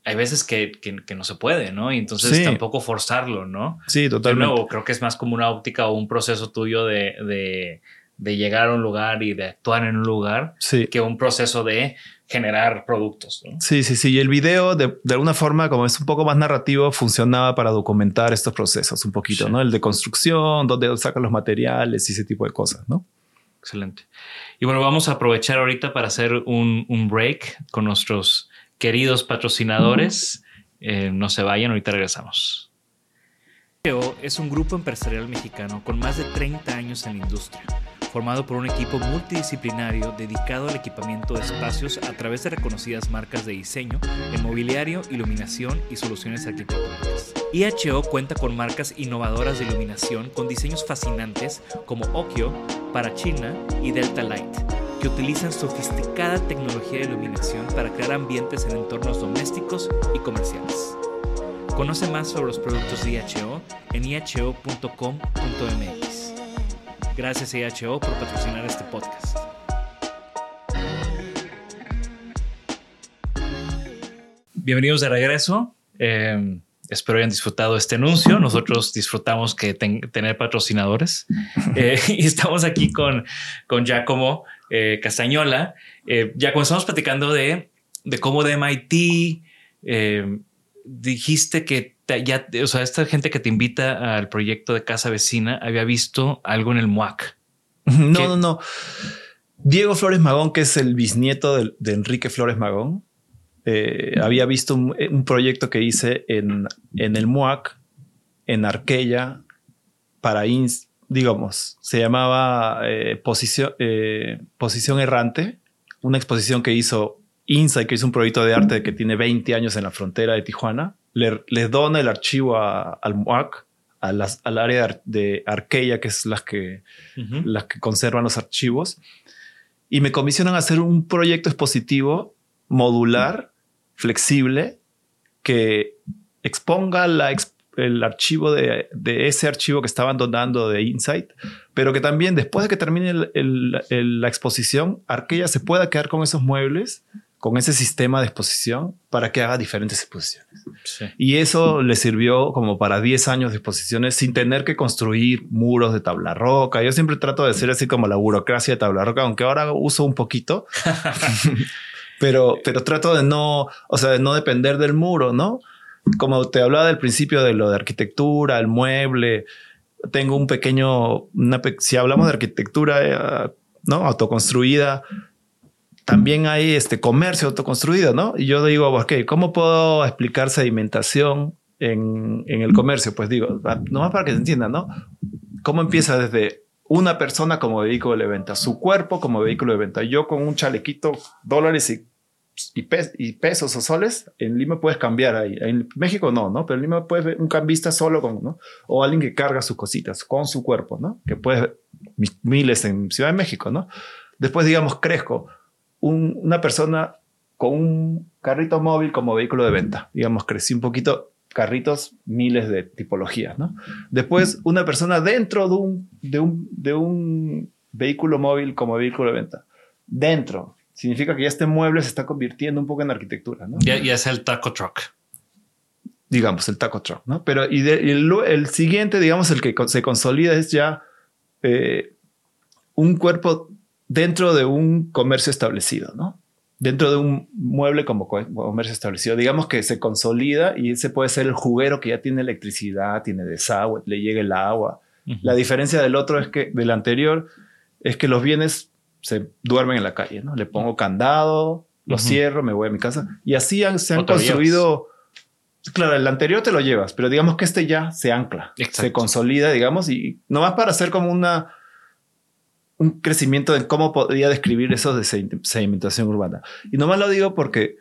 hay veces que, que, no se puede, ¿no? Y entonces tampoco forzarlo, ¿no? Sí, totalmente. De nuevo, creo que es más como una óptica o un proceso tuyo de, de, de llegar a un lugar y de actuar en un lugar que un proceso de generar productos. Sí, sí, sí. Y el video, de, alguna forma, como es un poco más narrativo, funcionaba para documentar estos procesos un poquito, ¿no? El de construcción, donde sacan los materiales y ese tipo de cosas, ¿no? Excelente. Y bueno, vamos a aprovechar ahorita para hacer un, break con nuestros queridos patrocinadores. Eh, no se vayan, ahorita regresamos. Es un grupo empresarial mexicano con más de 30 años en la industria formado por un equipo multidisciplinario dedicado al equipamiento de espacios a través de reconocidas marcas de diseño, en mobiliario, iluminación y soluciones arquitectónicas. IHO cuenta con marcas innovadoras de iluminación con diseños fascinantes como Okio, Parachina y Delta Light, que utilizan sofisticada tecnología de iluminación para crear ambientes en entornos domésticos y comerciales. Conoce más sobre los productos de IHO en iho.com.mx. Gracias IHO por patrocinar este podcast. Bienvenidos de regreso. Eh, espero hayan disfrutado este anuncio. Nosotros disfrutamos que tener patrocinadores. Eh, y estamos aquí con, con Giacomo eh, Castañola. ya comenzamos platicando de, de cómo de MIT dijiste que ya, o sea, esta gente que te invita al proyecto de casa vecina había visto algo en el MUAC. No, no, no. Diego Flores Magón, que es el bisnieto de, Enrique Flores Magón, eh, había visto un, proyecto que hice en, en el MUAC, en Arquella, para, digamos, se llamaba eh, posición, eh, posición Errante, una exposición que hizo Insight, que es un proyecto de arte que tiene 20 años en la frontera de Tijuana, le, dona el archivo al MUAC, a las, al área de Arqueya, que es las que, las que conservan los archivos, y me comisionan hacer un proyecto expositivo modular, flexible, que exponga la, el archivo de, de, ese archivo que estaban donando de Insight, pero que también después de que termine la exposición, Arqueya se pueda quedar con esos muebles con ese sistema de exposición para que haga diferentes exposiciones. Y eso le sirvió como para 10 años de exposiciones sin tener que construir muros de tabla roca. Yo siempre trato de decir así como la burocracia de tabla roca, aunque ahora uso un poquito, pero, pero trato de no, o sea, de no depender del muro, ¿no? Como te hablaba del principio de lo de arquitectura, el mueble, tengo un pequeño, si hablamos de arquitectura, eh, ¿no? Autoconstruida, también hay este comercio autoconstruido, ¿no? Y yo digo, ok, ¿cómo puedo explicar sedimentación en, en el comercio? Pues digo, ah, nomás para que se entienda, ¿no? ¿Cómo empieza desde una persona como vehículo de venta, su cuerpo como vehículo de venta, yo con un chalequito, dólares y, y, pesos o soles, en Lima puedes cambiar ahí. En México no, ¿no? Pero en Lima puedes ver un cambista solo con, ¿no? O alguien que carga sus cositas con su cuerpo, ¿no? Que puedes miles en Ciudad de México, ¿no? Después, digamos, crezco una persona con un carrito móvil como vehículo de venta. Digamos, crecí un poquito, carritos, miles de tipologías, ¿no? Después, una persona dentro de un, de un, de un vehículo móvil como vehículo de venta. Dentro. Significa que ya este mueble se está convirtiendo un poco en arquitectura, ¿no? Ya, es el taco truck. Digamos, el taco truck, ¿no? Pero y, el, siguiente, digamos, el que se consolida es ya eh, un cuerpo dentro de un comercio establecido, ¿no? Dentro de un mueble como comercio establecido, digamos que se consolida y ese puede ser el juguero que ya tiene electricidad, tiene desagüe, le llega el agua. La diferencia del otro es que del anterior es que los bienes se duermen en la calle, ¿no? Le pongo candado, lo cierro, me voy a mi casa y así se han construido. Claro, el anterior te lo llevas, pero digamos que este ya se ancla, se consolida, digamos, y nomás para hacer como una un crecimiento en cómo podría describir eso de sedimentación urbana. Y nomás lo digo porque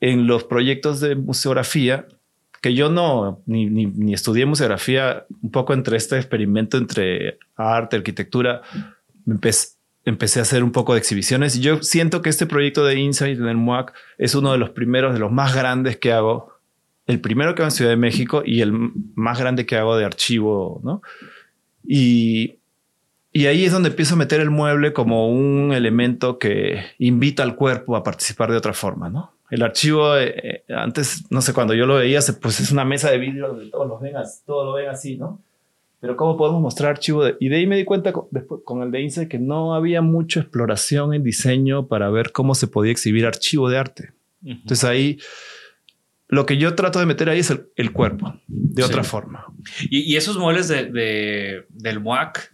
en los proyectos de museografía, que yo no, ni, ni, estudié museografía, un poco entre este experimento entre arte, arquitectura, empecé, a hacer un poco de exhibiciones y yo siento que este proyecto de Insight en el MUAC es uno de los primeros, de los más grandes que hago, el primero que hago en Ciudad de México y el más grande que hago de archivo, ¿no? Y y ahí es donde empiezo a meter el mueble como un elemento que invita al cuerpo a participar de otra forma, ¿no? El archivo, eh, eh, antes, no sé, cuando yo lo veía, pues es una mesa de vidrio donde todos, los ven, todo lo ven así, ¿no? Pero ¿cómo podemos mostrar archivo? De, y de ahí me di cuenta con, después, con el de INSE que no había mucha exploración en diseño para ver cómo se podía exhibir archivo de arte. Entonces ahí lo que yo trato de meter ahí es el, cuerpo, de otra forma. Y, esos muebles de, del MUAC,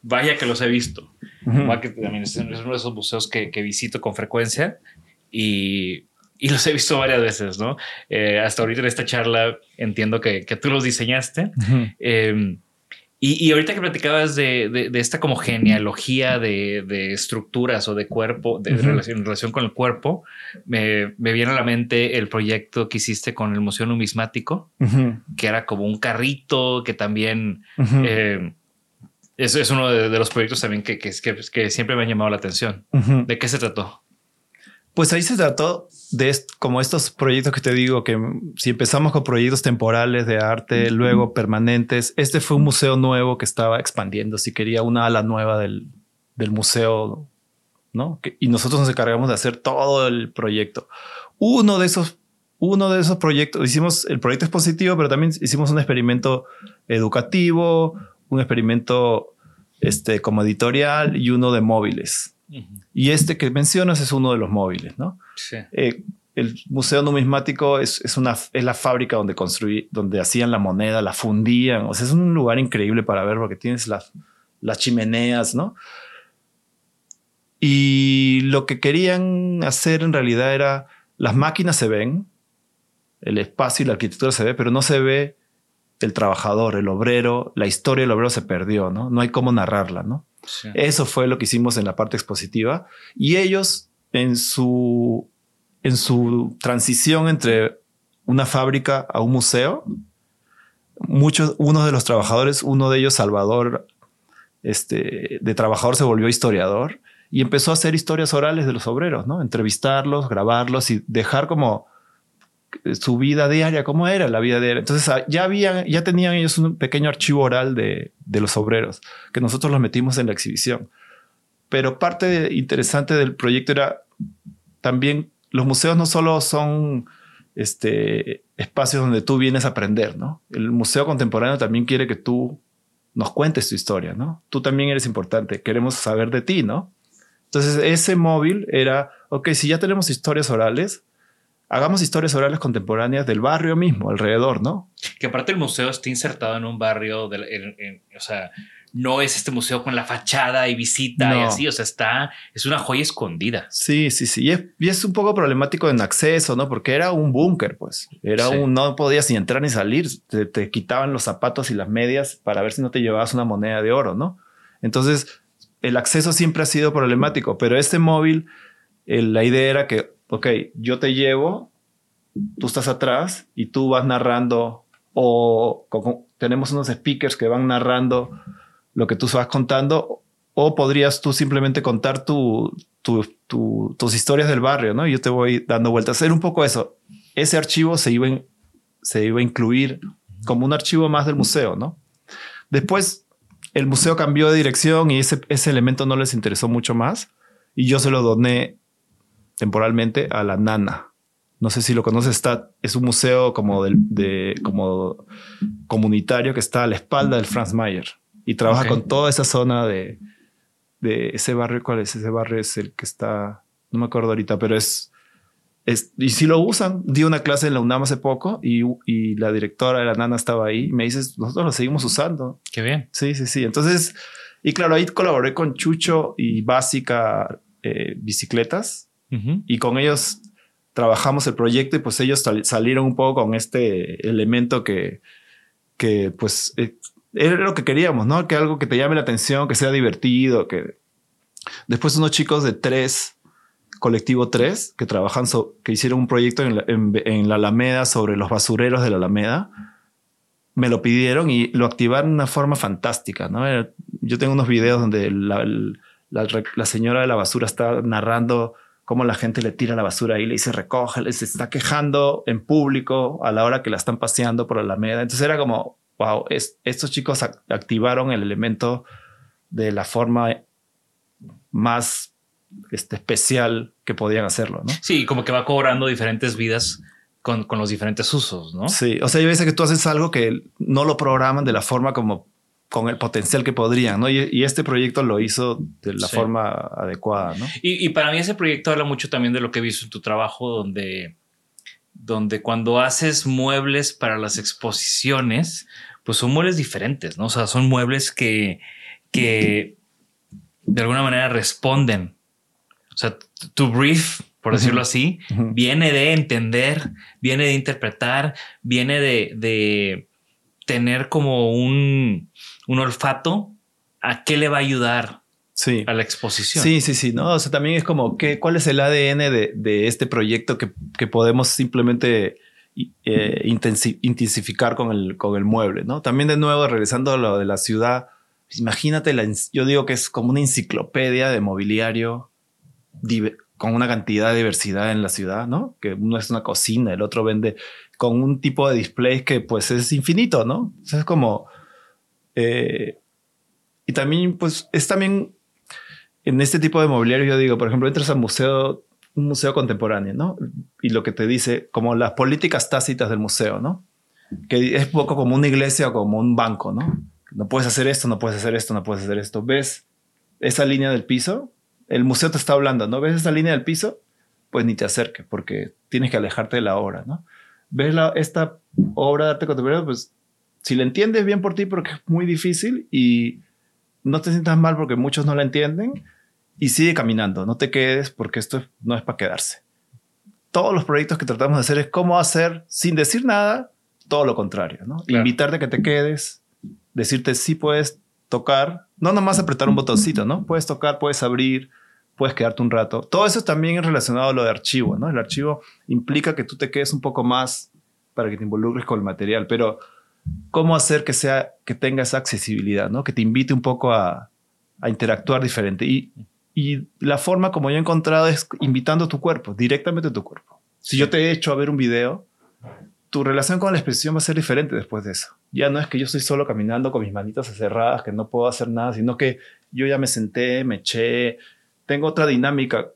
vaya que los he visto. también es uno de esos museos que, visito con frecuencia y, los he visto varias veces, ¿no? Eh, hasta ahorita en esta charla entiendo que, tú los diseñaste. Em, Y, y ahorita que platicabas de, de, de esta como genealogía de, de, estructuras o de cuerpo, de, Ujú. relación, en relación con el cuerpo, me, me viene a la mente el proyecto que hiciste con el Museo Numismático, Ujú, que era como un carrito que también eh, es, es uno de, los proyectos también que, que, que, que siempre me han llamado la atención. ¿De qué se trató? Pues ahí se trató de est- como estos proyectos que te digo, que si empezamos con proyectos temporales de arte, luego permanentes, este fue un museo nuevo que estaba expandiendo, si quería una ala nueva del, del museo, ¿no? Que- y nosotros nos encargamos de hacer todo el proyecto. Uno de esos, uno de esos proyectos, hicimos el proyecto expositivo, pero también hicimos un experimento educativo, un experimento este, como editorial y uno de móviles. Y este que mencionas es uno de los móviles, ¿no? Sí. Eh, el Museo Numismático es, es, una, es la fábrica donde construí, donde hacían la moneda, la fundían. O sea, es un lugar increíble para ver porque tienes las, las chimeneas, ¿no? Y lo que querían hacer en realidad era, las máquinas se ven, el espacio y la arquitectura se ve, pero no se ve el trabajador, el obrero, la historia del obrero se perdió, ¿no? No hay cómo narrarla, ¿no? Sí. Eso fue lo que hicimos en la parte expositiva. Y ellos, en su, en su transición entre una fábrica a un museo, muchos, uno de los trabajadores, uno de ellos, Salvador, este, de trabajador se volvió historiador y empezó a hacer historias orales de los obreros, ¿no? Entrevistarlos, grabarlos y dejar como su vida diaria, cómo era la vida diaria. Entonces ah, ya habían, ya tenían ellos un pequeño archivo oral de, de los obreros que nosotros los metimos en la exhibición. Pero parte interesante del proyecto era también los museos no solo son este, espacios donde tú vienes a aprender, ¿no? El museo contemporáneo también quiere que tú nos cuentes tu historia, ¿no? Tú también eres importante, queremos saber de ti, ¿no? Entonces ese móvil era, ok, si ya tenemos historias orales, hagamos historias orales contemporáneas del barrio mismo, alrededor, ¿no? Que aparte el museo está insertado en un barrio, del- en- en- o sea, no es este museo con la fachada y visita y así, o sea, está, es una joya escondida. Sí, sí, sí. Y es, y es un poco problemático en acceso, ¿no? Porque era un búnker, pues. Era Sí. un, no podías ni entrar ni salir. Te, te quitaban los zapatos y las medias para ver si no te llevabas una moneda de oro, ¿no? Entonces, el acceso siempre ha sido problemático, pero este móvil, la idea era que, ok, yo te llevo, tú estás atrás y tú vas narrando o tenemos unos speakers que van narrando lo que tú vas contando o podrías tú simplemente contar tu, tu- tu- tus historias del barrio, ¿no? Yo te voy dando vueltas. Hacer un poco eso. Ese archivo se iba, se iba a incluir como un archivo más del museo, ¿no? Después el museo cambió de dirección y ese, ese elemento no les interesó mucho más y yo se lo doné temporalmente a la Nana. No sé si lo conoces, está, es un museo como, del, de, como comunitario que está a la espalda del Franz Mayer y trabaja con toda esa zona de, de ese barrio. ¿Cuál es? Ese barrio es el que está, no me acuerdo ahorita, pero es, es y si lo usan. Di una clase en la UNAM hace poco y, y la directora de la Nana estaba ahí y me dices, nosotros lo seguimos usando. Qué bien. Sí, sí, sí. Entonces, y claro, ahí colaboré con Chucho y Básica eh, Bicicletas Ujú. y con ellos trabajamos el proyecto y pues ellos sal- salieron un poco con este elemento que, que pues eh, era lo que queríamos, ¿no? Que algo que te llame la atención, que sea divertido, que después unos chicos de tres, colectivo 3, que trabajan, so- que hicieron un proyecto en la, en- en la Alameda sobre los basureros de la Alameda, me lo pidieron y lo activaron de una forma fantástica, ¿no? Yo tengo unos videos donde la, la- la señora de la basura está narrando cómo la gente le tira la basura y le dice recoge, se está quejando en público a la hora que la están paseando por la Alameda. Entonces era como, wow, es- estos chicos ac- activaron el elemento de la forma más este, especial que podían hacerlo, ¿no? Sí, como que va cobrando diferentes vidas con, con los diferentes usos, ¿no? Sí, o sea, hay veces que tú haces algo que no lo programan de la forma como con el potencial que podrían, ¿no? Y, y este proyecto lo hizo de la Sí. forma adecuada, ¿no? Y, y para mí ese proyecto habla mucho también de lo que he visto en tu trabajo, donde, donde cuando haces muebles para las exposiciones, pues son muebles diferentes, ¿no? O sea, son muebles que, que de alguna manera responden. O sea, tu brief, por decirlo así, viene de entender, viene de interpretar, viene de, de tener como un, un olfato a qué le va a ayudar sí. a la exposición. Sí, sí, sí, ¿no? O sea, también es como, ¿qué, ¿cuál es el ADN de, de este proyecto que, que podemos simplemente eh, intensificar con el, con el mueble, ¿no? También de nuevo, regresando a lo de la ciudad, imagínate, la, yo digo que es como una enciclopedia de mobiliario con una cantidad de diversidad en la ciudad, ¿no? Que uno es una cocina, el otro vende con un tipo de display que pues es infinito, ¿no? es como... Eh, y también, pues, es también en este tipo de mobiliario, yo digo, por ejemplo, entras al museo, un museo contemporáneo, ¿no? Y lo que te dice, como las políticas tácitas del museo, ¿no? Que es poco como una iglesia o como un banco, ¿no? No puedes hacer esto, no puedes hacer esto, no puedes hacer esto. ¿Ves esa línea del piso? El museo te está hablando, ¿no? ¿Ves esa línea del piso? Pues ni te acerques porque tienes que alejarte de la obra, ¿no? ¿Ves la, esta obra de arte contemporáneo? Pues si la entiendes bien por ti porque es muy difícil y no te sientas mal porque muchos no la entienden y sigue caminando, no te quedes porque esto no es para quedarse. Todos los proyectos que tratamos de hacer es cómo hacer sin decir nada todo lo contrario, ¿no? Invitarte a que te quedes, decirte si puedes tocar, no nomás apretar un botoncito, ¿no? Puedes tocar, puedes abrir, puedes quedarte un rato. Todo eso también es relacionado a lo de archivo, ¿no? El archivo implica que tú te quedes un poco más para que te involucres con el material, pero cómo hacer que sea que tenga esa accesibilidad, ¿no? Que te invite un poco a, a interactuar diferente y y la forma como yo he encontrado es invitando a tu cuerpo, directamente a tu cuerpo. Si yo te he hecho a ver un video, tu relación con la exposición va a ser diferente después de eso. Ya no es que yo estoy solo caminando con mis manitas cerradas, que no puedo hacer nada, sino que yo ya me senté, me eché, tengo otra dinámica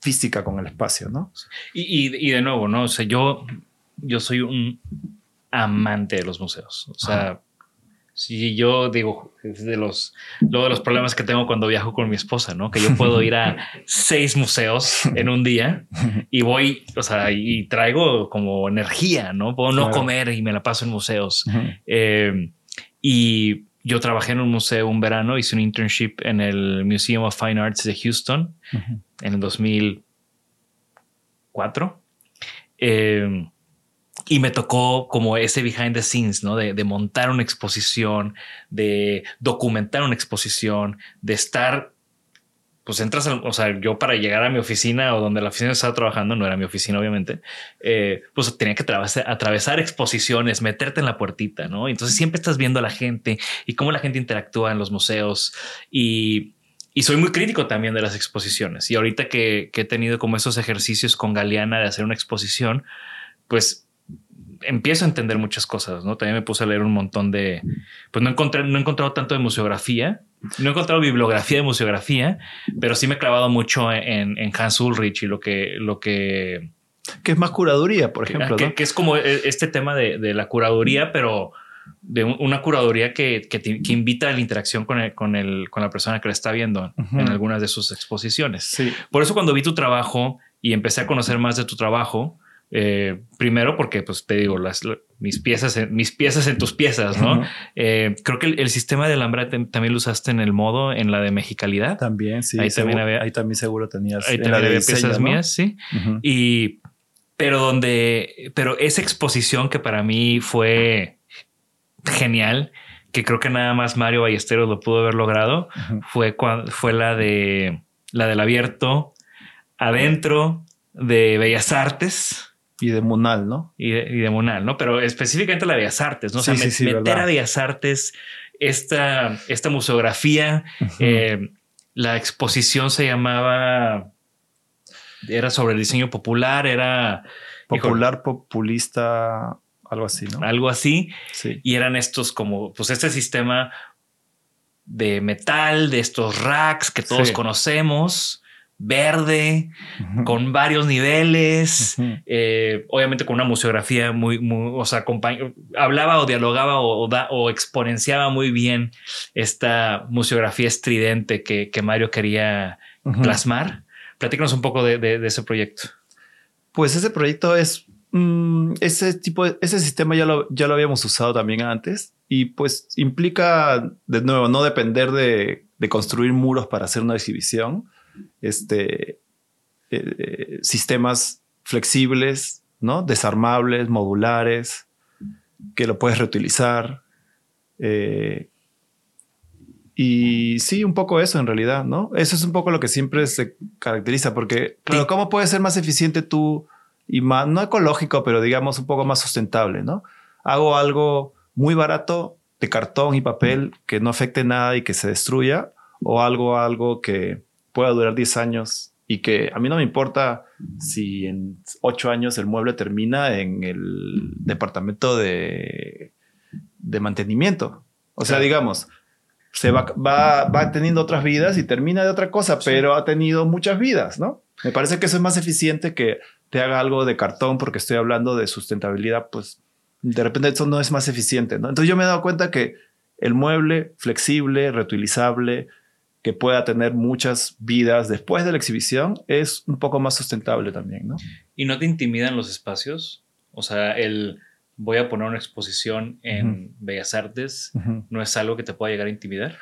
física con el espacio, ¿no? Y, y, de nuevo, ¿no? O sea, yo, yo soy un amante de los museos. O sea, Sí, yo digo, es de los, luego de los problemas que tengo cuando viajo con mi esposa, ¿no? Que yo puedo ir a seis museos en un día y voy, o sea, y traigo como energía, ¿no? Puedo no comer y me la paso en museos. Eh, y yo trabajé en un museo un verano, hice un internship en el Museum of Fine Arts de Houston en el 2004. Eh, y me tocó como ese behind the scenes, ¿no? De, montar una exposición, de documentar una exposición, de estar, pues entras, o sea, yo para llegar a mi oficina o donde la oficina estaba trabajando, no era mi oficina, obviamente, eh, pues tenía que atravesar, exposiciones, meterte en la puertita, ¿no? Entonces siempre estás viendo a la gente y cómo la gente interactúa en los museos y, y soy muy crítico también de las exposiciones. Y ahorita que, que he tenido como esos ejercicios con Galeana de hacer una exposición, pues empiezo a entender muchas cosas, ¿no? También me puse a leer un montón de, pues no encontré, no he encontrado tanto de museografía, no he encontrado bibliografía de museografía, pero sí me he clavado mucho en, Hans Ulrich y lo que, lo que... Que es más curaduría, por ejemplo. Que, es como e, este tema de, la curaduría, pero de una curaduría que, que, invita a la interacción con, el, con, el, con la persona que la está viendo en algunas de sus exposiciones. Sí. Por eso cuando vi tu trabajo y empecé a conocer más de tu trabajo, eh, primero porque, pues te digo, las, mis piezas, en, mis piezas en tus piezas, ¿no? Eh, creo que el, sistema de alambre también lo usaste en el modo, en la de mexicalidad. También, sí. Ahí también había, ahí también seguro tenías. Ahí también había piezas mías, sí. Y, pero donde, pero esa exposición que para mí fue genial, que creo que nada más Mario Ballesteros lo pudo haber logrado, fue, cuando, fue la de, la del abierto adentro de Bellas Artes y de Munal, ¿no? Y de, y Munal, ¿no? Pero específicamente la de Bellas Artes, ¿no? O sea, meter a Bellas Artes esta, esta museografía. Eh, la exposición se llamaba. Era sobre el diseño popular, era. Popular, populista, algo así, ¿no? Algo así. Sí. Y eran estos como, pues este sistema de metal, de estos racks que todos conocemos verde, con varios niveles, eh, obviamente con una museografía muy, muy o sea, hablaba o dialogaba o, exponenciaba muy bien esta museografía estridente que, Mario quería plasmar. Platícanos un poco de, ese proyecto. Pues ese proyecto es mm, ese tipo, ese sistema ya lo, ya lo habíamos usado también antes y pues implica de nuevo no depender de, de construir muros para hacer una exhibición, este, eh, sistemas flexibles, ¿no? Desarmables, modulares, que lo puedes reutilizar, eh, Y sí, un poco eso en realidad, ¿no? Eso es un poco lo que siempre se caracteriza, porque, claro, ¿cómo puedes ser más eficiente tú y más, no ecológico, pero digamos un poco más sustentable, ¿no? Hago algo muy barato de cartón y papel que no afecte nada y que se destruya, o algo, algo que pueda durar 10 años y que a mí no me importa si en 8 años el mueble termina en el departamento de, de mantenimiento. O sea, digamos, se va, va, va, teniendo otras vidas y termina de otra cosa, pero ha tenido muchas vidas, ¿no? Me parece que eso es más eficiente que te haga algo de cartón porque estoy hablando de sustentabilidad, pues de repente eso no es más eficiente, ¿no? Entonces yo me he dado cuenta que el mueble flexible, reutilizable, que pueda tener muchas vidas después de la exhibición, es un poco más sustentable también, ¿no? ¿Y no te intimidan los espacios? O sea, el voy a poner una exposición en Bellas Artes, ¿no es algo que te pueda llegar a intimidar?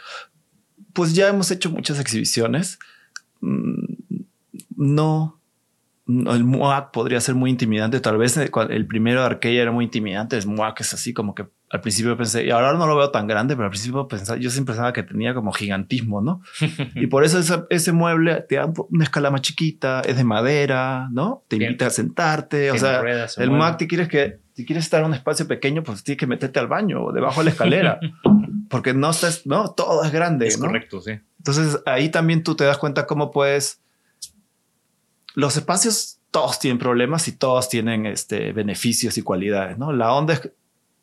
Pues ya hemos hecho muchas exhibiciones. Mm, no, el MOAC podría ser muy intimidante. Tal vez el primero de Arqueya era muy intimidante. El MOAC es así como que al principio pensé, y ahora no lo veo tan grande, pero al principio pensaba, yo siempre pensaba que tenía como gigantismo, ¿no? y por eso ese, mueble te da una escala más chiquita, es de madera, ¿no? Te invita a sentarte. O sea, el MOAC te quieres que, si quieres estar en un espacio pequeño, pues tienes que meterte al baño o debajo de la escalera. porque no estás, no, todo es grande. Es correcto, sí. Entonces ahí también tú te das cuenta cómo puedes los espacios todos tienen problemas y todos tienen este, beneficios y cualidades, ¿no? La onda es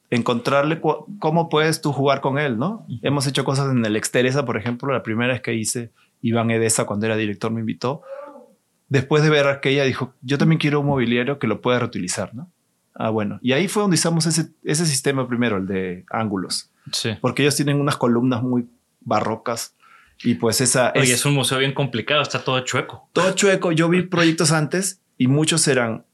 encontrarle cómo puedes tú jugar con él, ¿no? Hemos hecho cosas en el Exteresa, por ejemplo, la primera vez que hice, Iván Edesa, cuando era director, me invitó. Después de ver aquella, dijo, yo también quiero un mobiliario que lo pueda reutilizar, ¿no? Ah, bueno. Y ahí fue donde usamos ese, ese sistema primero, el de ángulos. Sí. Porque ellos tienen unas columnas muy barrocas y pues esa... Oye, es, es un museo bien complicado, está todo chueco. Todo chueco. Yo vi proyectos antes y muchos eran...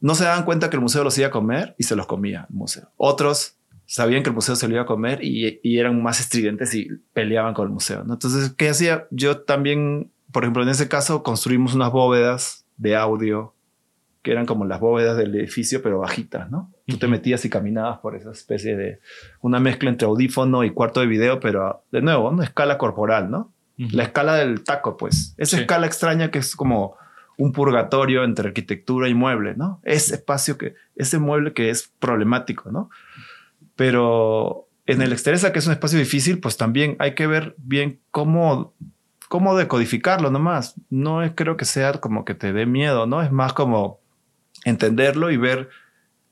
No se daban cuenta que el museo los iba a comer y se los comía el museo. Otros sabían que el museo se lo iba a comer y, eran más estridentes y peleaban con el museo. ¿no? Entonces, ¿qué hacía? Yo también, por ejemplo, en ese caso, construimos unas bóvedas de audio que eran como las bóvedas del edificio, pero bajitas, ¿no? Tú te metías y caminabas por esa especie de una mezcla entre audífono y cuarto de video, pero de nuevo, una escala corporal, ¿no? La escala del taco, pues. Esa escala extraña que es como un purgatorio entre arquitectura y mueble, ¿no? Ese espacio que, ese mueble que es problemático, ¿no? Pero en el exterior, que es un espacio difícil, pues también hay que ver bien cómo, cómo decodificarlo nomás. No es, creo que sea como que te dé miedo, ¿no? Es más como entenderlo y ver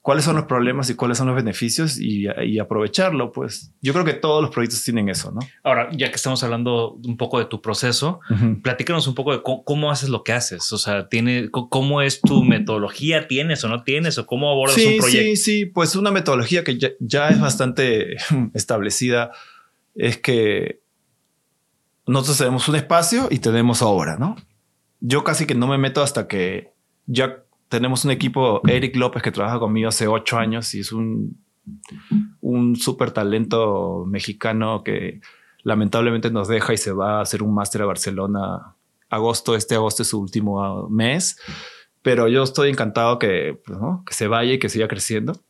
cuáles son los problemas y cuáles son los beneficios y, aprovecharlo, pues. Yo creo que todos los proyectos tienen eso, ¿no? Ahora, ya que estamos hablando un poco de tu proceso, platícanos un poco de cómo, haces lo que haces, o sea, tiene, cómo es tu metodología, tienes o no tienes, o cómo abordas un proyecto. Sí, sí, pues una metodología que ya, es bastante establecida es que nosotros tenemos un espacio y tenemos obra, ¿no? Yo casi que no me meto hasta que ya tenemos un equipo, Eric López, que trabaja conmigo hace ocho años y es un, un súper talento mexicano que lamentablemente nos deja y se va a hacer un máster a Barcelona. Agosto, este agosto es su último mes, pero yo estoy encantado que, pues, que se vaya y que siga creciendo.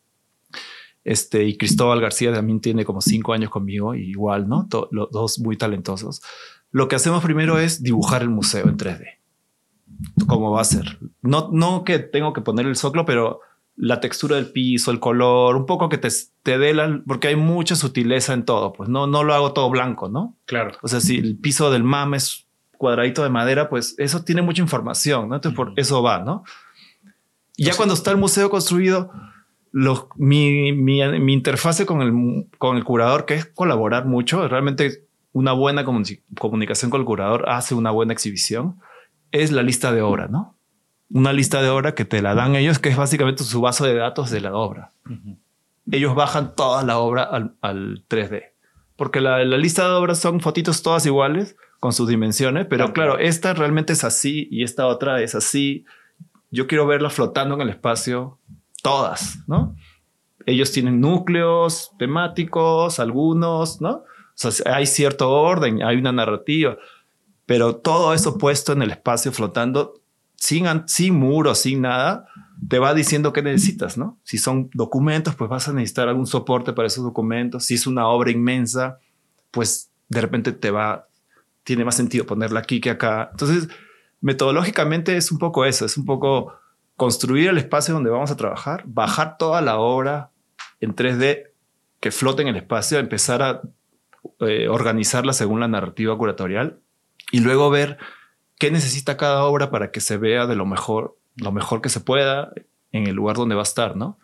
Este, y Cristóbal García también tiene como cinco años conmigo, igual, ¿no? los dos muy talentosos. Lo que hacemos primero es dibujar el museo en 3D cómo va a ser. No, no que tengo que poner el zoclo, pero la textura del piso, el color, un poco que te, te dé la, porque hay mucha sutileza en todo, pues no, no lo hago todo blanco, ¿no? Claro. O sea, si el piso del MAM es cuadradito de madera, pues eso tiene mucha información, ¿no? Entonces por eso va, ¿no? Y ya cuando está el museo construido, mi, mi, mi, interfase con el, con el curador, que es colaborar mucho, realmente una buena comunicación con el curador hace una buena exhibición es la lista de obra, ¿no? Una lista de obra que te la dan ellos, que es básicamente su base de datos de la obra. Ellos bajan toda la obra al, 3D. Porque la, lista de obras son fotitos todas iguales, con sus dimensiones, pero claro, esta realmente es así y esta otra es así. Yo quiero verla flotando en el espacio, todas, ¿no? Ellos tienen núcleos temáticos, algunos, ¿no? O sea, hay cierto orden, hay una narrativa. Pero todo eso puesto en el espacio flotando, sin, sin muros, sin nada, te va diciendo qué necesitas, ¿no? Si son documentos, pues vas a necesitar algún soporte para esos documentos. Si es una obra inmensa, pues de repente te va, tiene más sentido ponerla aquí que acá. Entonces, metodológicamente es un poco eso, es un poco construir el espacio donde vamos a trabajar, bajar toda la obra en 3D que flote en el espacio, empezar a eh, organizarla según la narrativa curatorial y luego ver qué necesita cada obra para que se vea de lo mejor, lo mejor que se pueda en el lugar donde va a estar, ¿no?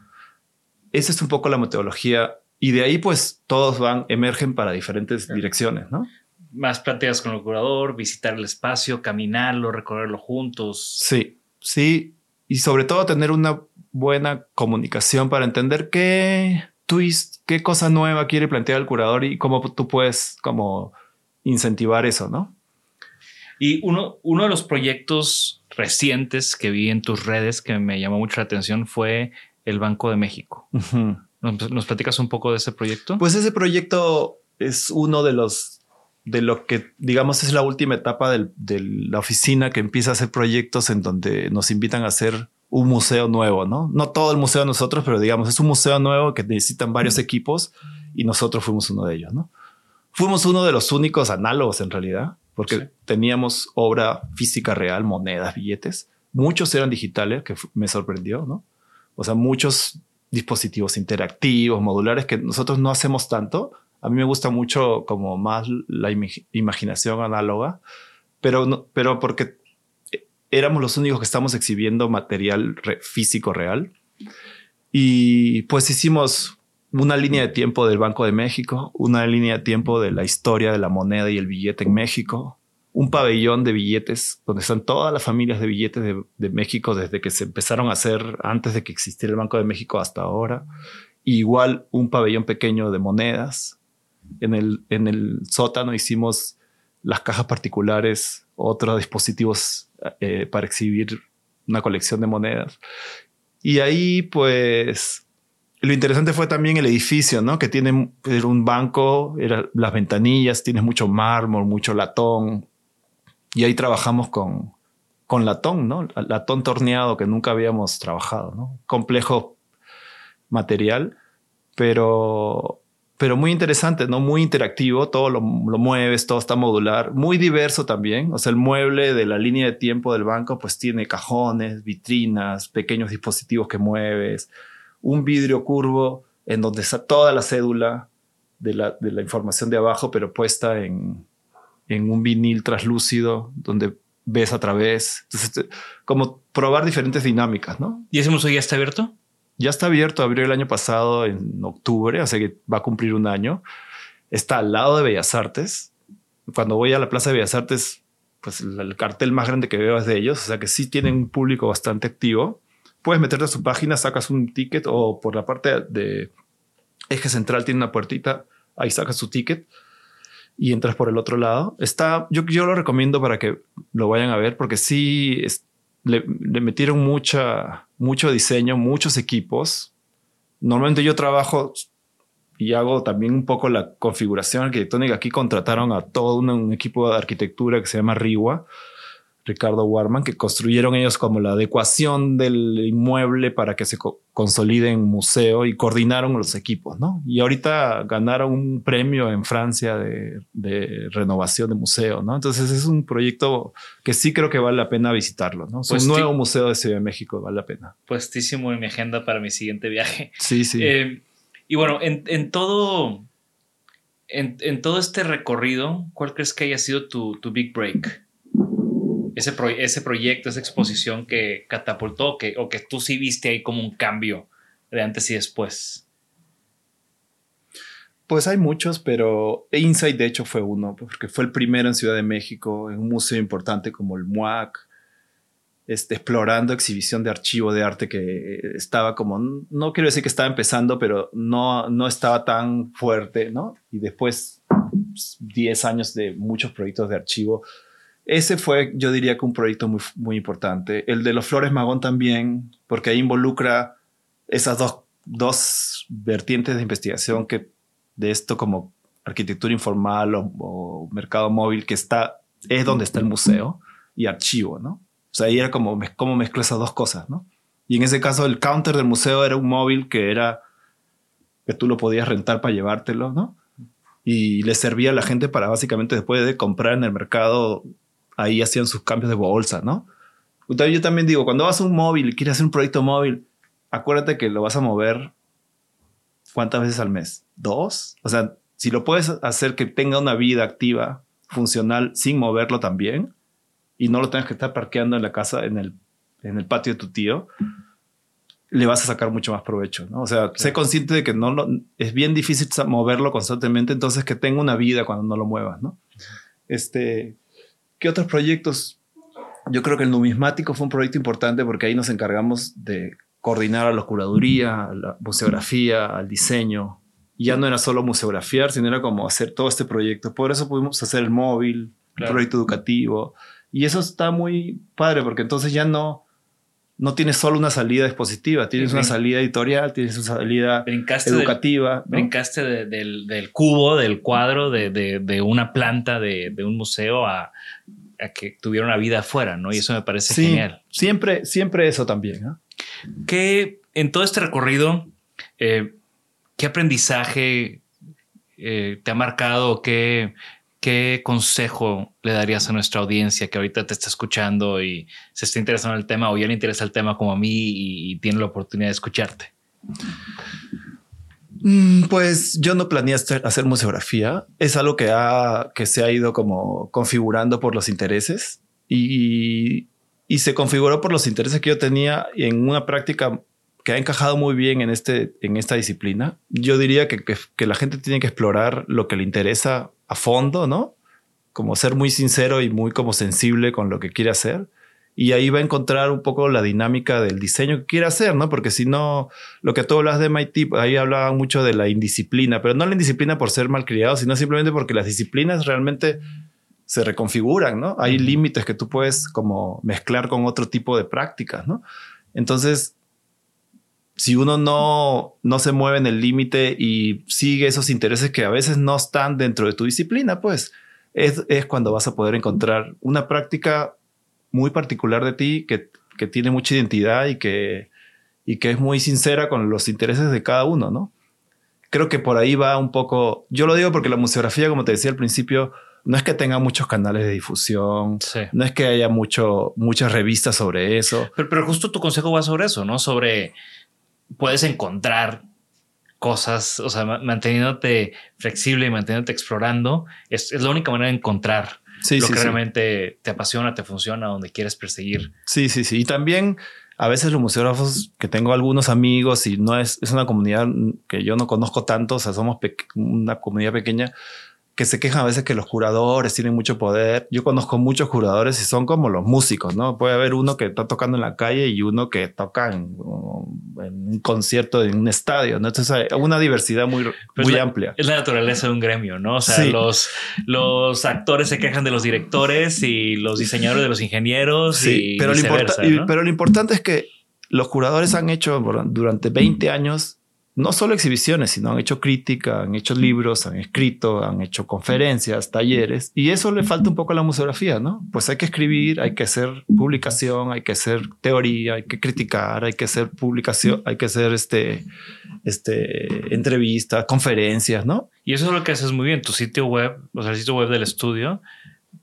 Esa es un poco la metodología y de ahí pues todos van, emergen para diferentes direcciones, ¿no? Más planteas con el curador, visitar el espacio, caminarlo, recorrerlo juntos. Sí, sí. Y sobre todo tener una buena comunicación para entender qué twist, qué cosa nueva quiere plantear el curador y cómo tú puedes como incentivar eso, ¿no? Y uno, uno de los proyectos recientes que vi en tus redes que me llamó mucho la atención fue el Banco de México. ¿Nos, platicas un poco de ese proyecto? Pues ese proyecto es uno de los de lo que digamos es la última etapa de la oficina que empieza a hacer proyectos en donde nos invitan a hacer un museo nuevo, ¿no? No todo el museo de nosotros, pero digamos es un museo nuevo que necesitan varios equipos y nosotros fuimos uno de ellos, ¿no? Fuimos uno de los únicos análogos en realidad, porque teníamos obra física real, monedas, billetes. Muchos eran digitales, que me sorprendió, ¿no? O sea, muchos dispositivos interactivos, modulares, que nosotros no hacemos tanto. A mí me gusta mucho como más la imaginación análoga, pero, pero porque éramos los únicos que estamos exhibiendo material físico real. Y pues hicimos una línea de tiempo del Banco de México, una línea de tiempo de la historia de la moneda y el billete en México, un pabellón de billetes donde están todas las familias de billetes de, México desde que se empezaron a hacer antes de que existiera el Banco de México hasta ahora. igual un pabellón pequeño de monedas. En el, en el sótano hicimos las cajas particulares, otros dispositivos eh, para exhibir una colección de monedas. Y ahí pues lo interesante fue también el edificio, ¿no? Que tiene un banco, era, las ventanillas, tienes mucho mármol, mucho latón, y ahí trabajamos con, con latón, ¿no? Latón torneado que nunca habíamos trabajado, ¿no? Complejo material, pero, pero muy interesante, ¿no? Muy interactivo, todo lo, lo, mueves, todo está modular, muy diverso también. O sea, el mueble de la línea de tiempo del banco, pues tiene cajones, vitrinas, pequeños dispositivos que mueves, un vidrio curvo en donde está toda la cédula de la, de la información de abajo, pero puesta en, en un vinil traslúcido donde ves a través. Entonces, como probar diferentes dinámicas, ¿no? ¿Y ese museo ya está abierto? Ya está abierto, abrió el año pasado en octubre, así que va a cumplir un año. Está al lado de Bellas Artes. Cuando voy a la Plaza de Bellas Artes, pues el cartel más grande que veo es de ellos, o sea que sí tienen un público bastante activo. Puedes meterte a su página, sacas un ticket o por la parte de eje central tiene una puertita, ahí sacas su ticket y entras por el otro lado. Está, yo, yo lo recomiendo para que lo vayan a ver porque sí le, metieron mucha, mucho diseño, muchos equipos. Normalmente yo trabajo y hago también un poco la configuración arquitectónica. Aquí contrataron a todo un equipo de arquitectura que se llama Riwa Ricardo Warman, que construyeron ellos como la adecuación del inmueble para que se consolide en museo y coordinaron los equipos, ¿no? Y ahorita ganaron un premio en Francia de, renovación de museo, ¿no? Entonces es un proyecto que sí creo que vale la pena visitarlo, ¿no? Es un nuevo museo de Ciudad de México, vale la pena. Puestísimo en mi agenda para mi siguiente viaje. Sí, sí. Eh, y bueno, en, todo... En, todo este recorrido, ¿cuál crees que haya sido tu, tu big break? Ese, ese proyecto, esa exposición que catapultó que, o que tú sí viste ahí como un cambio de antes y después? Pues hay muchos, pero Insight de hecho fue uno, porque fue el primero en Ciudad de México, en un museo importante como el MUAC, este, explorando exhibición de archivo de arte que estaba como, no quiero decir que estaba empezando, pero no, no estaba tan fuerte, ¿no? Y después 10 años de muchos proyectos de archivo, ese fue, yo diría que un proyecto muy, muy importante. El de los Flores Magón también, porque ahí involucra esas dos, dos vertientes de investigación que de esto como arquitectura informal o, mercado móvil, que está, es donde está el museo y archivo, ¿no? O sea, ahí era como, cómo mezclo esas dos cosas, ¿no? Y en ese caso el counter del museo era un móvil que era, que tú lo podías rentar para llevártelo, ¿no? y le servía a la gente para básicamente después de comprar en el mercado, ahí hacían sus cambios de bolsa, ¿no? Yo también digo, cuando vas a un móvil y quieres hacer un proyecto móvil, acuérdate que lo vas a mover ¿cuántas veces al mes? ¿Dos? O sea, si lo puedes hacer que tenga una vida activa, funcional, sin moverlo también, y no lo tengas que estar parqueando en la casa, en el, en el patio de tu tío, le vas a sacar mucho más provecho, ¿no? O sea, sé consciente de que no lo, es bien difícil moverlo constantemente, entonces que tenga una vida cuando no lo muevas, ¿no? Este, ¿qué otros proyectos? Yo creo que el numismático fue un proyecto importante porque ahí nos encargamos de coordinar a la curaduría, a la museografía, al diseño. ya no era solo museografiar, sino era como hacer todo este proyecto. Por eso pudimos hacer el móvil, el proyecto educativo. Y eso está muy padre porque entonces ya no, no tienes solo una salida expositiva, tienes una salida editorial, tienes una salida educativa. Brincaste del, cubo, del cuadro, de, una planta, de, un museo a, que tuviera una vida afuera, ¿no? Y eso me parece genial. Siempre, siempre eso también. ¿Qué, en todo este recorrido, eh, qué aprendizaje eh, te ha marcado? ¿Qué, ¿Qué consejo le darías a nuestra audiencia que ahorita te está escuchando y se está interesando en el tema o ya le interesa el tema como a mí y, tiene la oportunidad de escucharte? Mm, pues yo no planeé hacer, museografía. Es algo que, ha, que se ha ido como configurando por los intereses y, y se configuró por los intereses que yo tenía en una práctica que ha encajado muy bien en, este, en esta disciplina. Yo diría que, que, la gente tiene que explorar lo que le interesa a fondo, ¿no? Como ser muy sincero y muy como sensible con lo que quiere hacer. Y ahí va a encontrar un poco la dinámica del diseño que quiere hacer, ¿no? Porque si no, lo que tú hablas de MIT, ahí hablaban mucho de la indisciplina, pero no la indisciplina por ser malcriado, sino simplemente porque las disciplinas realmente se reconfiguran, ¿no? Hay límites que tú puedes como mezclar con otro tipo de prácticas, ¿no? Entonces, si uno no, no se mueve en el límite y sigue esos intereses que a veces no están dentro de tu disciplina, pues es, es cuando vas a poder encontrar una práctica muy particular de ti que, que tiene mucha identidad y que, y que es muy sincera con los intereses de cada uno, ¿no? Creo que por ahí va un poco, yo lo digo porque la museografía, como te decía al principio, no es que tenga muchos canales de difusión, no es que haya mucho, muchas revistas sobre eso. Pero, justo tu consejo va sobre eso, ¿no? Sobre puedes encontrar cosas, o sea, manteniéndote flexible y manteniéndote explorando, es, la única manera de encontrar lo que realmente te apasiona, te funciona, donde quieres perseguir. Sí, sí, sí. Y también a veces los museógrafos que tengo algunos amigos y no es, es una comunidad que yo no conozco tanto, o sea, somos una comunidad pequeña, que se quejan a veces que los curadores tienen mucho poder. Yo conozco muchos curadores y son como los músicos, ¿no? Puede haber uno que está tocando en la calle y uno que toca en, un concierto en un estadio, ¿no? Entonces hay una diversidad muy, muy amplia. Es la naturaleza de un gremio, ¿no? O sea, los, los actores se quejan de los directores y los diseñadores de los ingenieros sí, y pero, lo pero lo importante es que los curadores han hecho durante 20 años no solo exhibiciones, sino han hecho crítica, han hecho libros, han escrito, han hecho conferencias, talleres, y eso le falta un poco a la museografía, ¿no? Pues hay que escribir, hay que hacer publicación, hay que hacer teoría, hay que criticar, hay que hacer publicación, hay que hacer este, este, entrevistas, conferencias, ¿no? Y eso es lo que haces muy bien, tu sitio web, o sea, el sitio web del estudio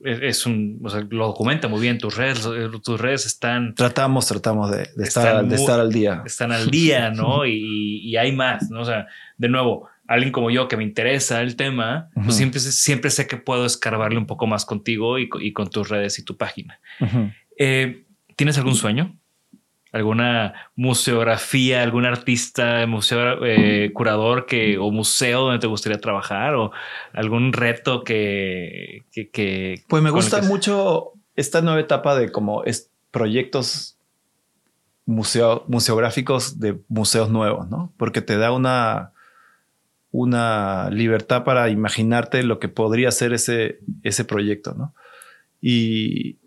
es un, o sea, lo documenta muy bien. Tus redes, tus redes están. Tratamos, tratamos de, estar, de estar al día. Están al día, ¿no? y, hay más, ¿no? O sea, de nuevo, alguien como yo que me interesa el tema, pues siempre, siempre sé que puedo escarbarle un poco más contigo y, con tus redes y tu página. Eh, ¿Tienes algún sueño? Alguna museografía, algún artista, museo, eh, curador que, o museo donde te gustaría trabajar o algún reto que... que, pues me gusta mucho esta nueva etapa de como es proyectos museo, museográficos de museos nuevos, ¿no? Porque te da una, una libertad para imaginarte lo que podría ser ese, ese proyecto, ¿no? Y,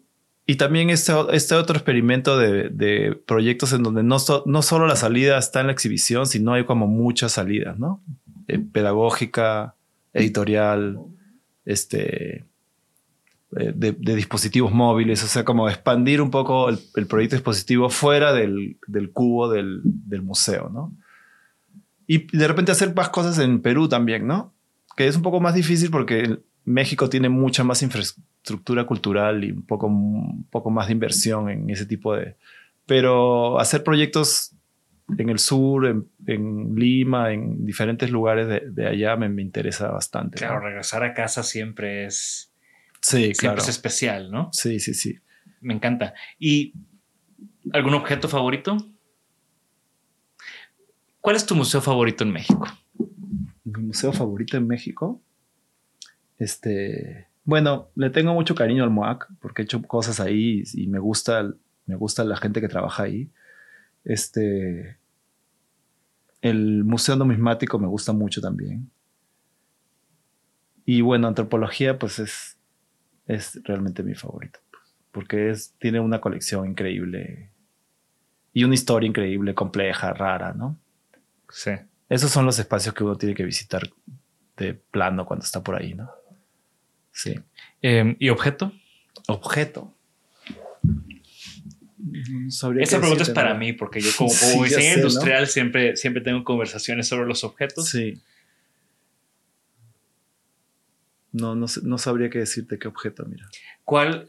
y también este, este otro experimento de, proyectos en donde no, no solo la salida está en la exhibición, sino hay como muchas salidas, ¿no? Eh, pedagógica, editorial, este, eh, de, dispositivos móviles, o sea, como expandir un poco el, proyecto dispositivo fuera del, cubo del, del, museo, ¿no? Y de repente hacer más cosas en Perú también, ¿no? que es un poco más difícil porque México tiene mucha más infraestructura cultural y un poco, un poco más de inversión en ese tipo de... Pero hacer proyectos en el sur, en, Lima, en diferentes lugares de, allá me, interesa bastante. Claro, regresar a casa siempre es... Sí, siempre es especial, ¿no? Sí, sí, sí. Me encanta. ¿Y algún objeto favorito? ¿Cuál es tu museo favorito en México? Mi museo favorito en México. Este, bueno, le tengo mucho cariño al MOAC porque he hecho cosas ahí y me gusta, me gusta la gente que trabaja ahí. Este, el Museo Numismático me gusta mucho también. Y bueno, antropología, pues es, es realmente mi favorito. Porque es, tiene una colección increíble y una historia increíble, compleja, rara, ¿no? Sí. Esos son los espacios que uno tiene que visitar de plano cuando está por ahí, ¿no? Sí. Em, ¿Y objeto? Objeto. Esa pregunta es para mí, porque yo como, diseñador industrial siempre, siempre tengo conversaciones sobre los objetos. Sí. No, no, no, sabría qué decirte qué objeto, mira. ¿Cuál,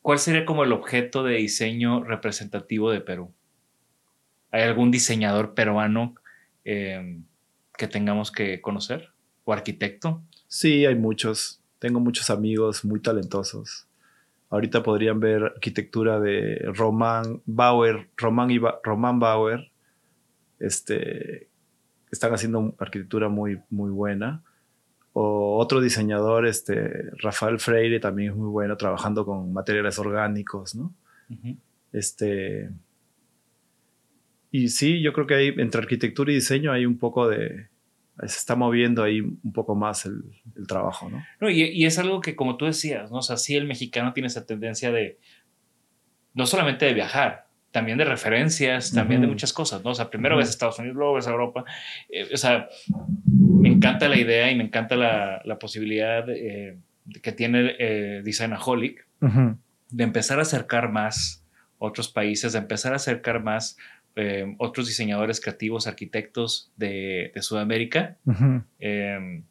¿Cuál sería como el objeto de diseño representativo de Perú? ¿Hay algún diseñador peruano em, que tengamos que conocer? ¿O arquitecto? Sí, hay muchos. Tengo muchos amigos muy talentosos. Ahorita podrían ver arquitectura de Román Bauer, Román, y Román Bauer. Este, están haciendo arquitectura muy, muy buena. O otro diseñador, este, Rafael Freire, también es muy bueno trabajando con materiales orgánicos, ¿no? Este. Y sí, yo creo que hay, entre arquitectura y diseño hay un poco de, se está moviendo ahí un poco más el, trabajo, ¿no? no y, es algo que, como tú decías, ¿no? O sea, sí el mexicano tiene esa tendencia de, no solamente de viajar, también de referencias, también de muchas cosas, ¿no? O sea, primero ves Estados Unidos, luego ves Europa. Eh, o sea, me encanta la idea y me encanta la, la posibilidad eh, que tiene eh, Designaholic de empezar a acercar más otros países, de empezar a acercar más eh, otros diseñadores creativos, arquitectos de, Sudamérica. Em,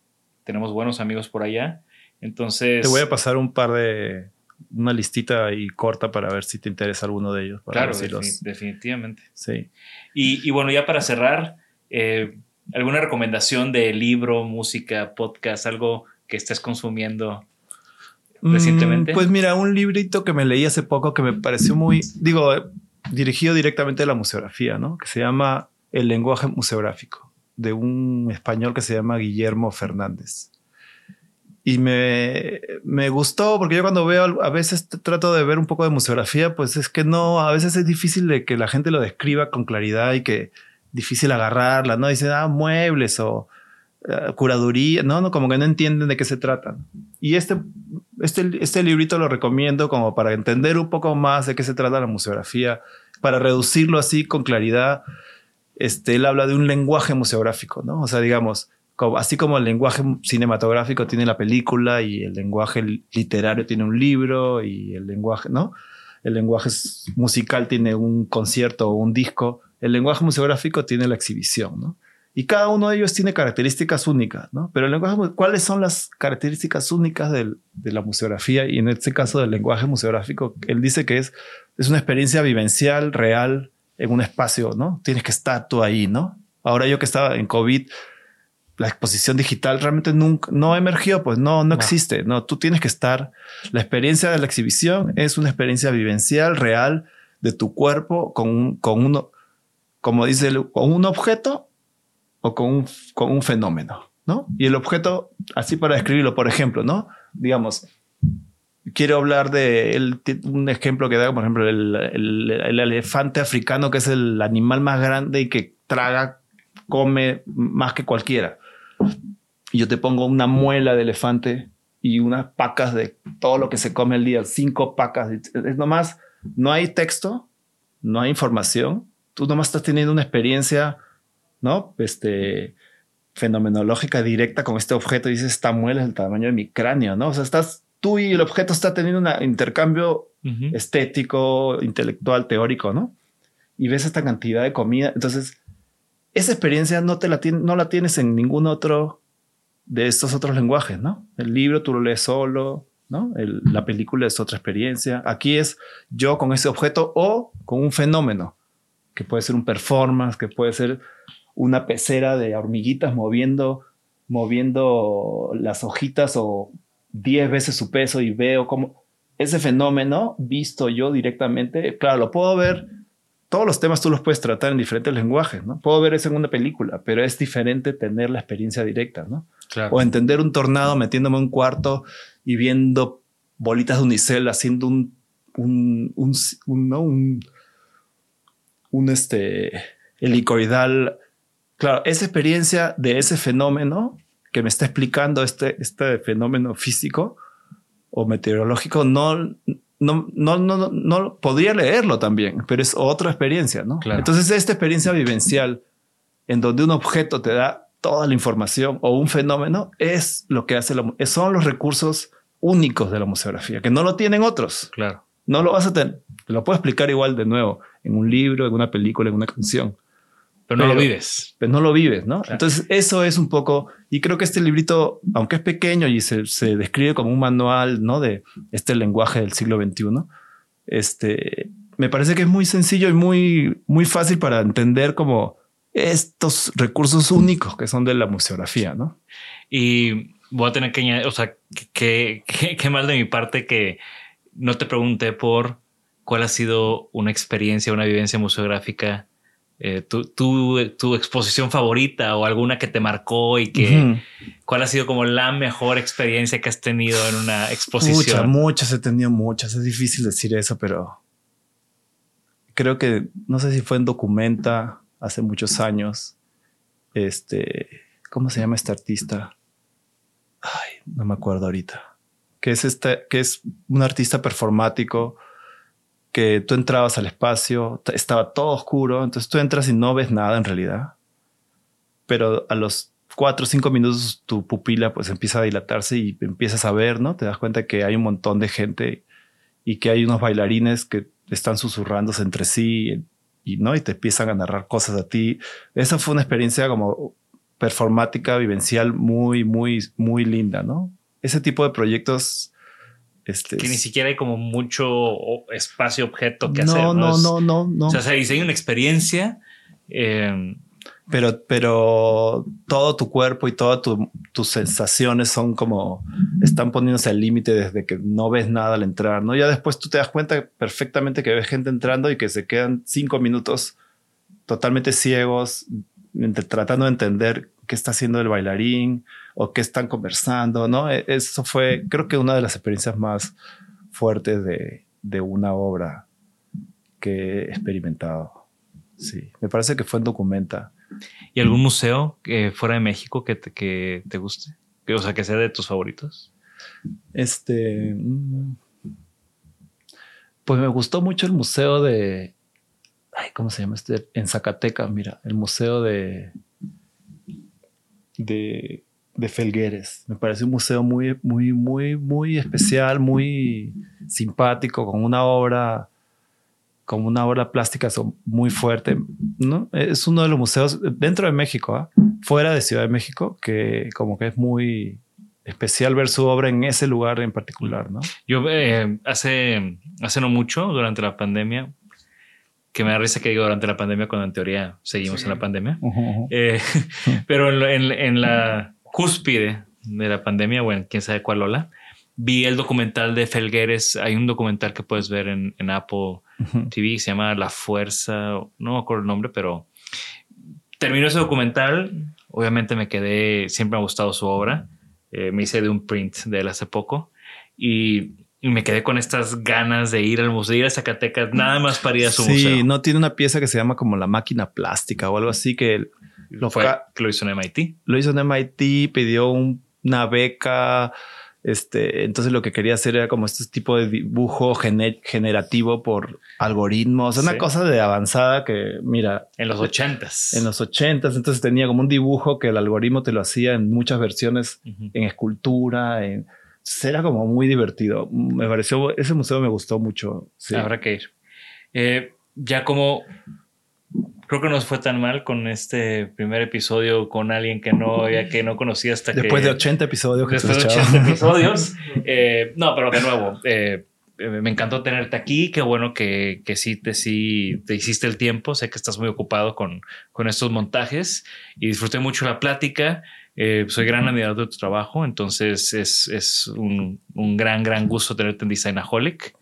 tenemos buenos amigos por allá. Entonces. Te voy a pasar un par de. Una listita ahí corta para ver si te interesa alguno de ellos. claro, definitivamente. Sí. Y, bueno, ya para cerrar, eh, ¿alguna recomendación de libro, música, podcast, algo que estés consumiendo mm, recientemente? pues mira, un librito que me leí hace poco que me pareció muy. Digo, dirigido directamente a la museografía, ¿no? Que se llama El lenguaje museográfico, de un español que se llama Guillermo Fernández. Y me, me gustó porque yo cuando veo, a veces trato de ver un poco de museografía, pues es que no, a veces es difícil de que la gente lo describa con claridad y que difícil agarrarla, ¿no? Dicen, ah, muebles o uh, curaduría, no, no, como que no entienden de qué se trata. Y este este, este librito lo recomiendo como para entender un poco más de qué se trata la museografía, para reducirlo así con claridad. Este, él habla de un lenguaje museográfico, ¿no? O sea, digamos, así como el lenguaje cinematográfico tiene la película y el lenguaje literario tiene un libro y el lenguaje, ¿no? El lenguaje musical tiene un concierto o un disco, el lenguaje museográfico tiene la exhibición, ¿no? Y cada uno de ellos tiene características únicas, ¿no? Pero el lenguaje, ¿cuáles son las características únicas de la museografía? Y en este caso del lenguaje museográfico, él dice que es, es una experiencia vivencial, real, en un espacio, ¿no? Tienes que estar tú ahí, ¿no? Ahora yo que estaba en COVID, la exposición digital realmente nunca, no emergió, pues no, no, existe, no, tú tienes que estar. La experiencia de la exhibición es una experiencia vivencial, real, de tu cuerpo con, con uno, como dice, con un objeto o con un, con un fenómeno, ¿no? Y el objeto, así para describirlo, por ejemplo, ¿no? Digamos, quiero hablar de un ejemplo que da, por ejemplo, el, el, elefante africano, que es el animal más grande y que traga, come más que cualquiera. Yo te pongo una muela de elefante y unas pacas de todo lo que se come el día, cinco pacas. Es nomás, no hay texto, no hay información. Tú nomás estás teniendo una experiencia ¿no? Este, fenomenológica directa con este objeto y dices, esta muela es el tamaño de mi cráneo, ¿no? O sea, estás tú y el objeto está teniendo un intercambio estético, intelectual, teórico, ¿no? Y ves esta cantidad de comida. Entonces, esa experiencia no, te la, no la tienes en ningún otro de estos otros lenguajes, ¿no? El libro tú lo lees solo, ¿no? El- la película es otra experiencia. Aquí es yo con ese objeto o con un fenómeno, que puede ser un performance, que puede ser una pecera de hormiguitas moviendo, moviendo las hojitas o 10 veces su peso y veo cómo ese fenómeno visto yo directamente, claro, lo puedo ver, todos los temas tú los puedes tratar en diferentes lenguajes, ¿no? Puedo ver eso en una película, pero es diferente tener la experiencia directa, ¿no? Claro. O entender un tornado metiéndome en un cuarto y viendo bolitas de unicel haciendo un, un, un, un, ¿no? un, un, este, helicoidal. Claro, esa experiencia de ese fenómeno que me está explicando este, este fenómeno físico o meteorológico, no, no, no, no, no, podría leerlo también, pero es otra experiencia, ¿no? Claro. Entonces, esta experiencia vivencial en donde un objeto te da toda la información o un fenómeno es lo que hace la, son los recursos únicos de la museografía, que no lo tienen otros. Claro. No lo vas a tener. Te lo puedo explicar igual de nuevo en un libro, en una película, en una canción Pero no lo vives. pero no lo vives, ¿no? Claro. Entonces, eso es un poco, y creo que este librito, aunque es pequeño y se, se describe como un manual, ¿no? De este lenguaje del siglo XXI, este, me parece que es muy sencillo y muy, muy fácil para entender como estos recursos únicos que son de la museografía, ¿no? Y voy a tener que añadir, o sea, que, que mal de mi parte que no te pregunté por cuál ha sido una experiencia, una vivencia museográfica, eh, tu, tu, tu exposición favorita o alguna que te marcó y que cuál ha sido como la mejor experiencia que has tenido en una Muchas, exposición. muchas, he tenido muchas. Es difícil decir eso, pero creo que no sé si fue en Documenta hace muchos años. Este, ¿cómo se llama este artista? Ay, no me acuerdo ahorita. Que es este, que es un artista performático que tú entrabas al espacio, estaba todo oscuro, entonces tú entras y no ves nada en realidad. Pero a los cuatro o cinco minutos tu pupila pues empieza a dilatarse y empiezas a ver, ¿no? Te das cuenta que hay un montón de gente y que hay unos bailarines que están susurrándose entre sí y, ¿no? Y te empiezan a narrar cosas a ti. Esa fue una experiencia como performática, vivencial muy, muy, muy linda, ¿no? Ese tipo de proyectos... Este, que ni siquiera hay como mucho espacio objeto que no, hacer. no, Es- no, no, no. O sea, se diseña una experiencia. eh, pero, pero todo tu cuerpo y todas tu- tus sensaciones son como están poniéndose al límite desde que no ves nada al entrar, ¿no? Ya después tú te das cuenta perfectamente que ves gente entrando y que se quedan cinco minutos totalmente ciegos, tratando de entender qué está haciendo el bailarín o qué están conversando, ¿no? E- Eso fue, creo que una de las experiencias más fuertes de, de una obra que he experimentado. Sí, me parece que fue en Documenta. ¿Y algún museo que fuera de México que te, que te guste? Que, o sea, que sea de tus favoritos. Este. mm, Pues me gustó mucho el museo de. Ay, ¿cómo se llama este? En Zacatecas, mira, el museo de. de. De Felgueres. Me parece un museo muy, muy, muy, muy especial, muy simpático, con una obra. con una obra plástica muy fuerte. ¿no? Es uno de los museos dentro de México, ¿ah? fuera de Ciudad de México, que como que es muy especial ver su obra en ese lugar en particular, ¿no? Yo eh, hace, hace no mucho, durante la pandemia, que me da risa que digo durante la pandemia cuando en teoría seguimos en la pandemia, Eh, pero en, en- en la cúspide de la pandemia, bueno, quién sabe cuál ola, vi el documental de Felgueres. Hay un documental que puedes ver en, en Apple TV, se llama La Fuerza, no me acuerdo el nombre, pero terminó ese documental. Obviamente me quedé, siempre me ha gustado su obra. Eh, me hice de un print de él hace poco y, y me quedé con estas ganas de ir al museo, de ir a Zacatecas, nada más para ir a su sí, museo. no tiene una pieza que se llama como la máquina plástica o algo así que lo, Fue que lo hizo en MIT. lo hizo en MIT, pidió un- una beca. Este, entonces lo que quería hacer era como este tipo de dibujo gene- generativo por algoritmos, una Sí. cosa de avanzada que, mira, En los ochentas. en los ochentas, entonces tenía como un dibujo que el algoritmo te lo hacía en muchas versiones, en escultura, en, entonces era como muy divertido. Me pareció, ese museo me gustó mucho. Sí. Habrá que ir. Eh, ya como creo que no fue tan mal con este primer episodio con alguien que no, ya que no conocía hasta que... Después de 80 episodios. Que después de 80 episodios. Eh, no, pero de nuevo, eh, eh, me encantó tenerte aquí. Qué bueno que, que sí, te, sí te hiciste el tiempo. Sé que estás muy ocupado con, con estos montajes y disfruté mucho la plática. soy gran admirador de tu trabajo, entonces es, es un, un, gran, gran gusto tenerte en Designaholic.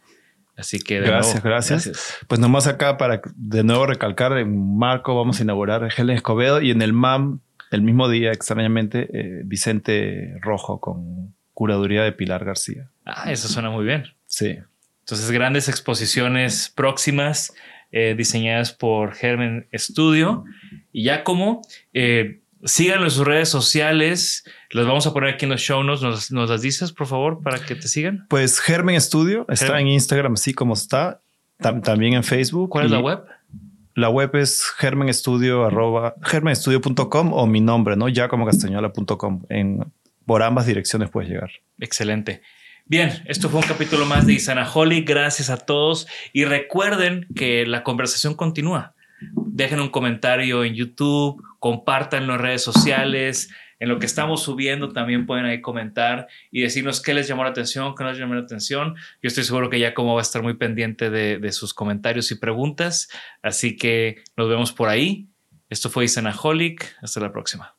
Así que gracias, gracias, Pues nomás acá para de nuevo recalcar, en Marco vamos a inaugurar Helen Escobedo y en el MAM el mismo día, extrañamente, eh, Vicente Rojo con curaduría de Pilar García. Ah, eso suena muy bien. Sí. Entonces, grandes exposiciones próximas eh, diseñadas por Germen Studio. Y ya como eh, síganlo en sus redes sociales, las vamos a poner aquí en los show notes. ¿Nos, las dices, por favor, para que te sigan? Pues Germen Studio está en Instagram, así como está. también en Facebook. ¿Cuál es la web? La web es germenstudio.com o mi nombre, ¿no? Ya como castañola.com. Por ambas direcciones puedes llegar. Excelente. Bien, esto fue un capítulo más de Holly. Gracias a todos y recuerden que la conversación continúa. Dejen un comentario en YouTube, compartan en redes sociales en lo que estamos subiendo también pueden ahí comentar y decirnos qué les llamó la atención, qué no les llamó la atención. Yo estoy seguro que ya como va a estar muy pendiente de, de sus comentarios y preguntas. Así que nos vemos por ahí. Esto fue Isanaholic. Hasta la próxima.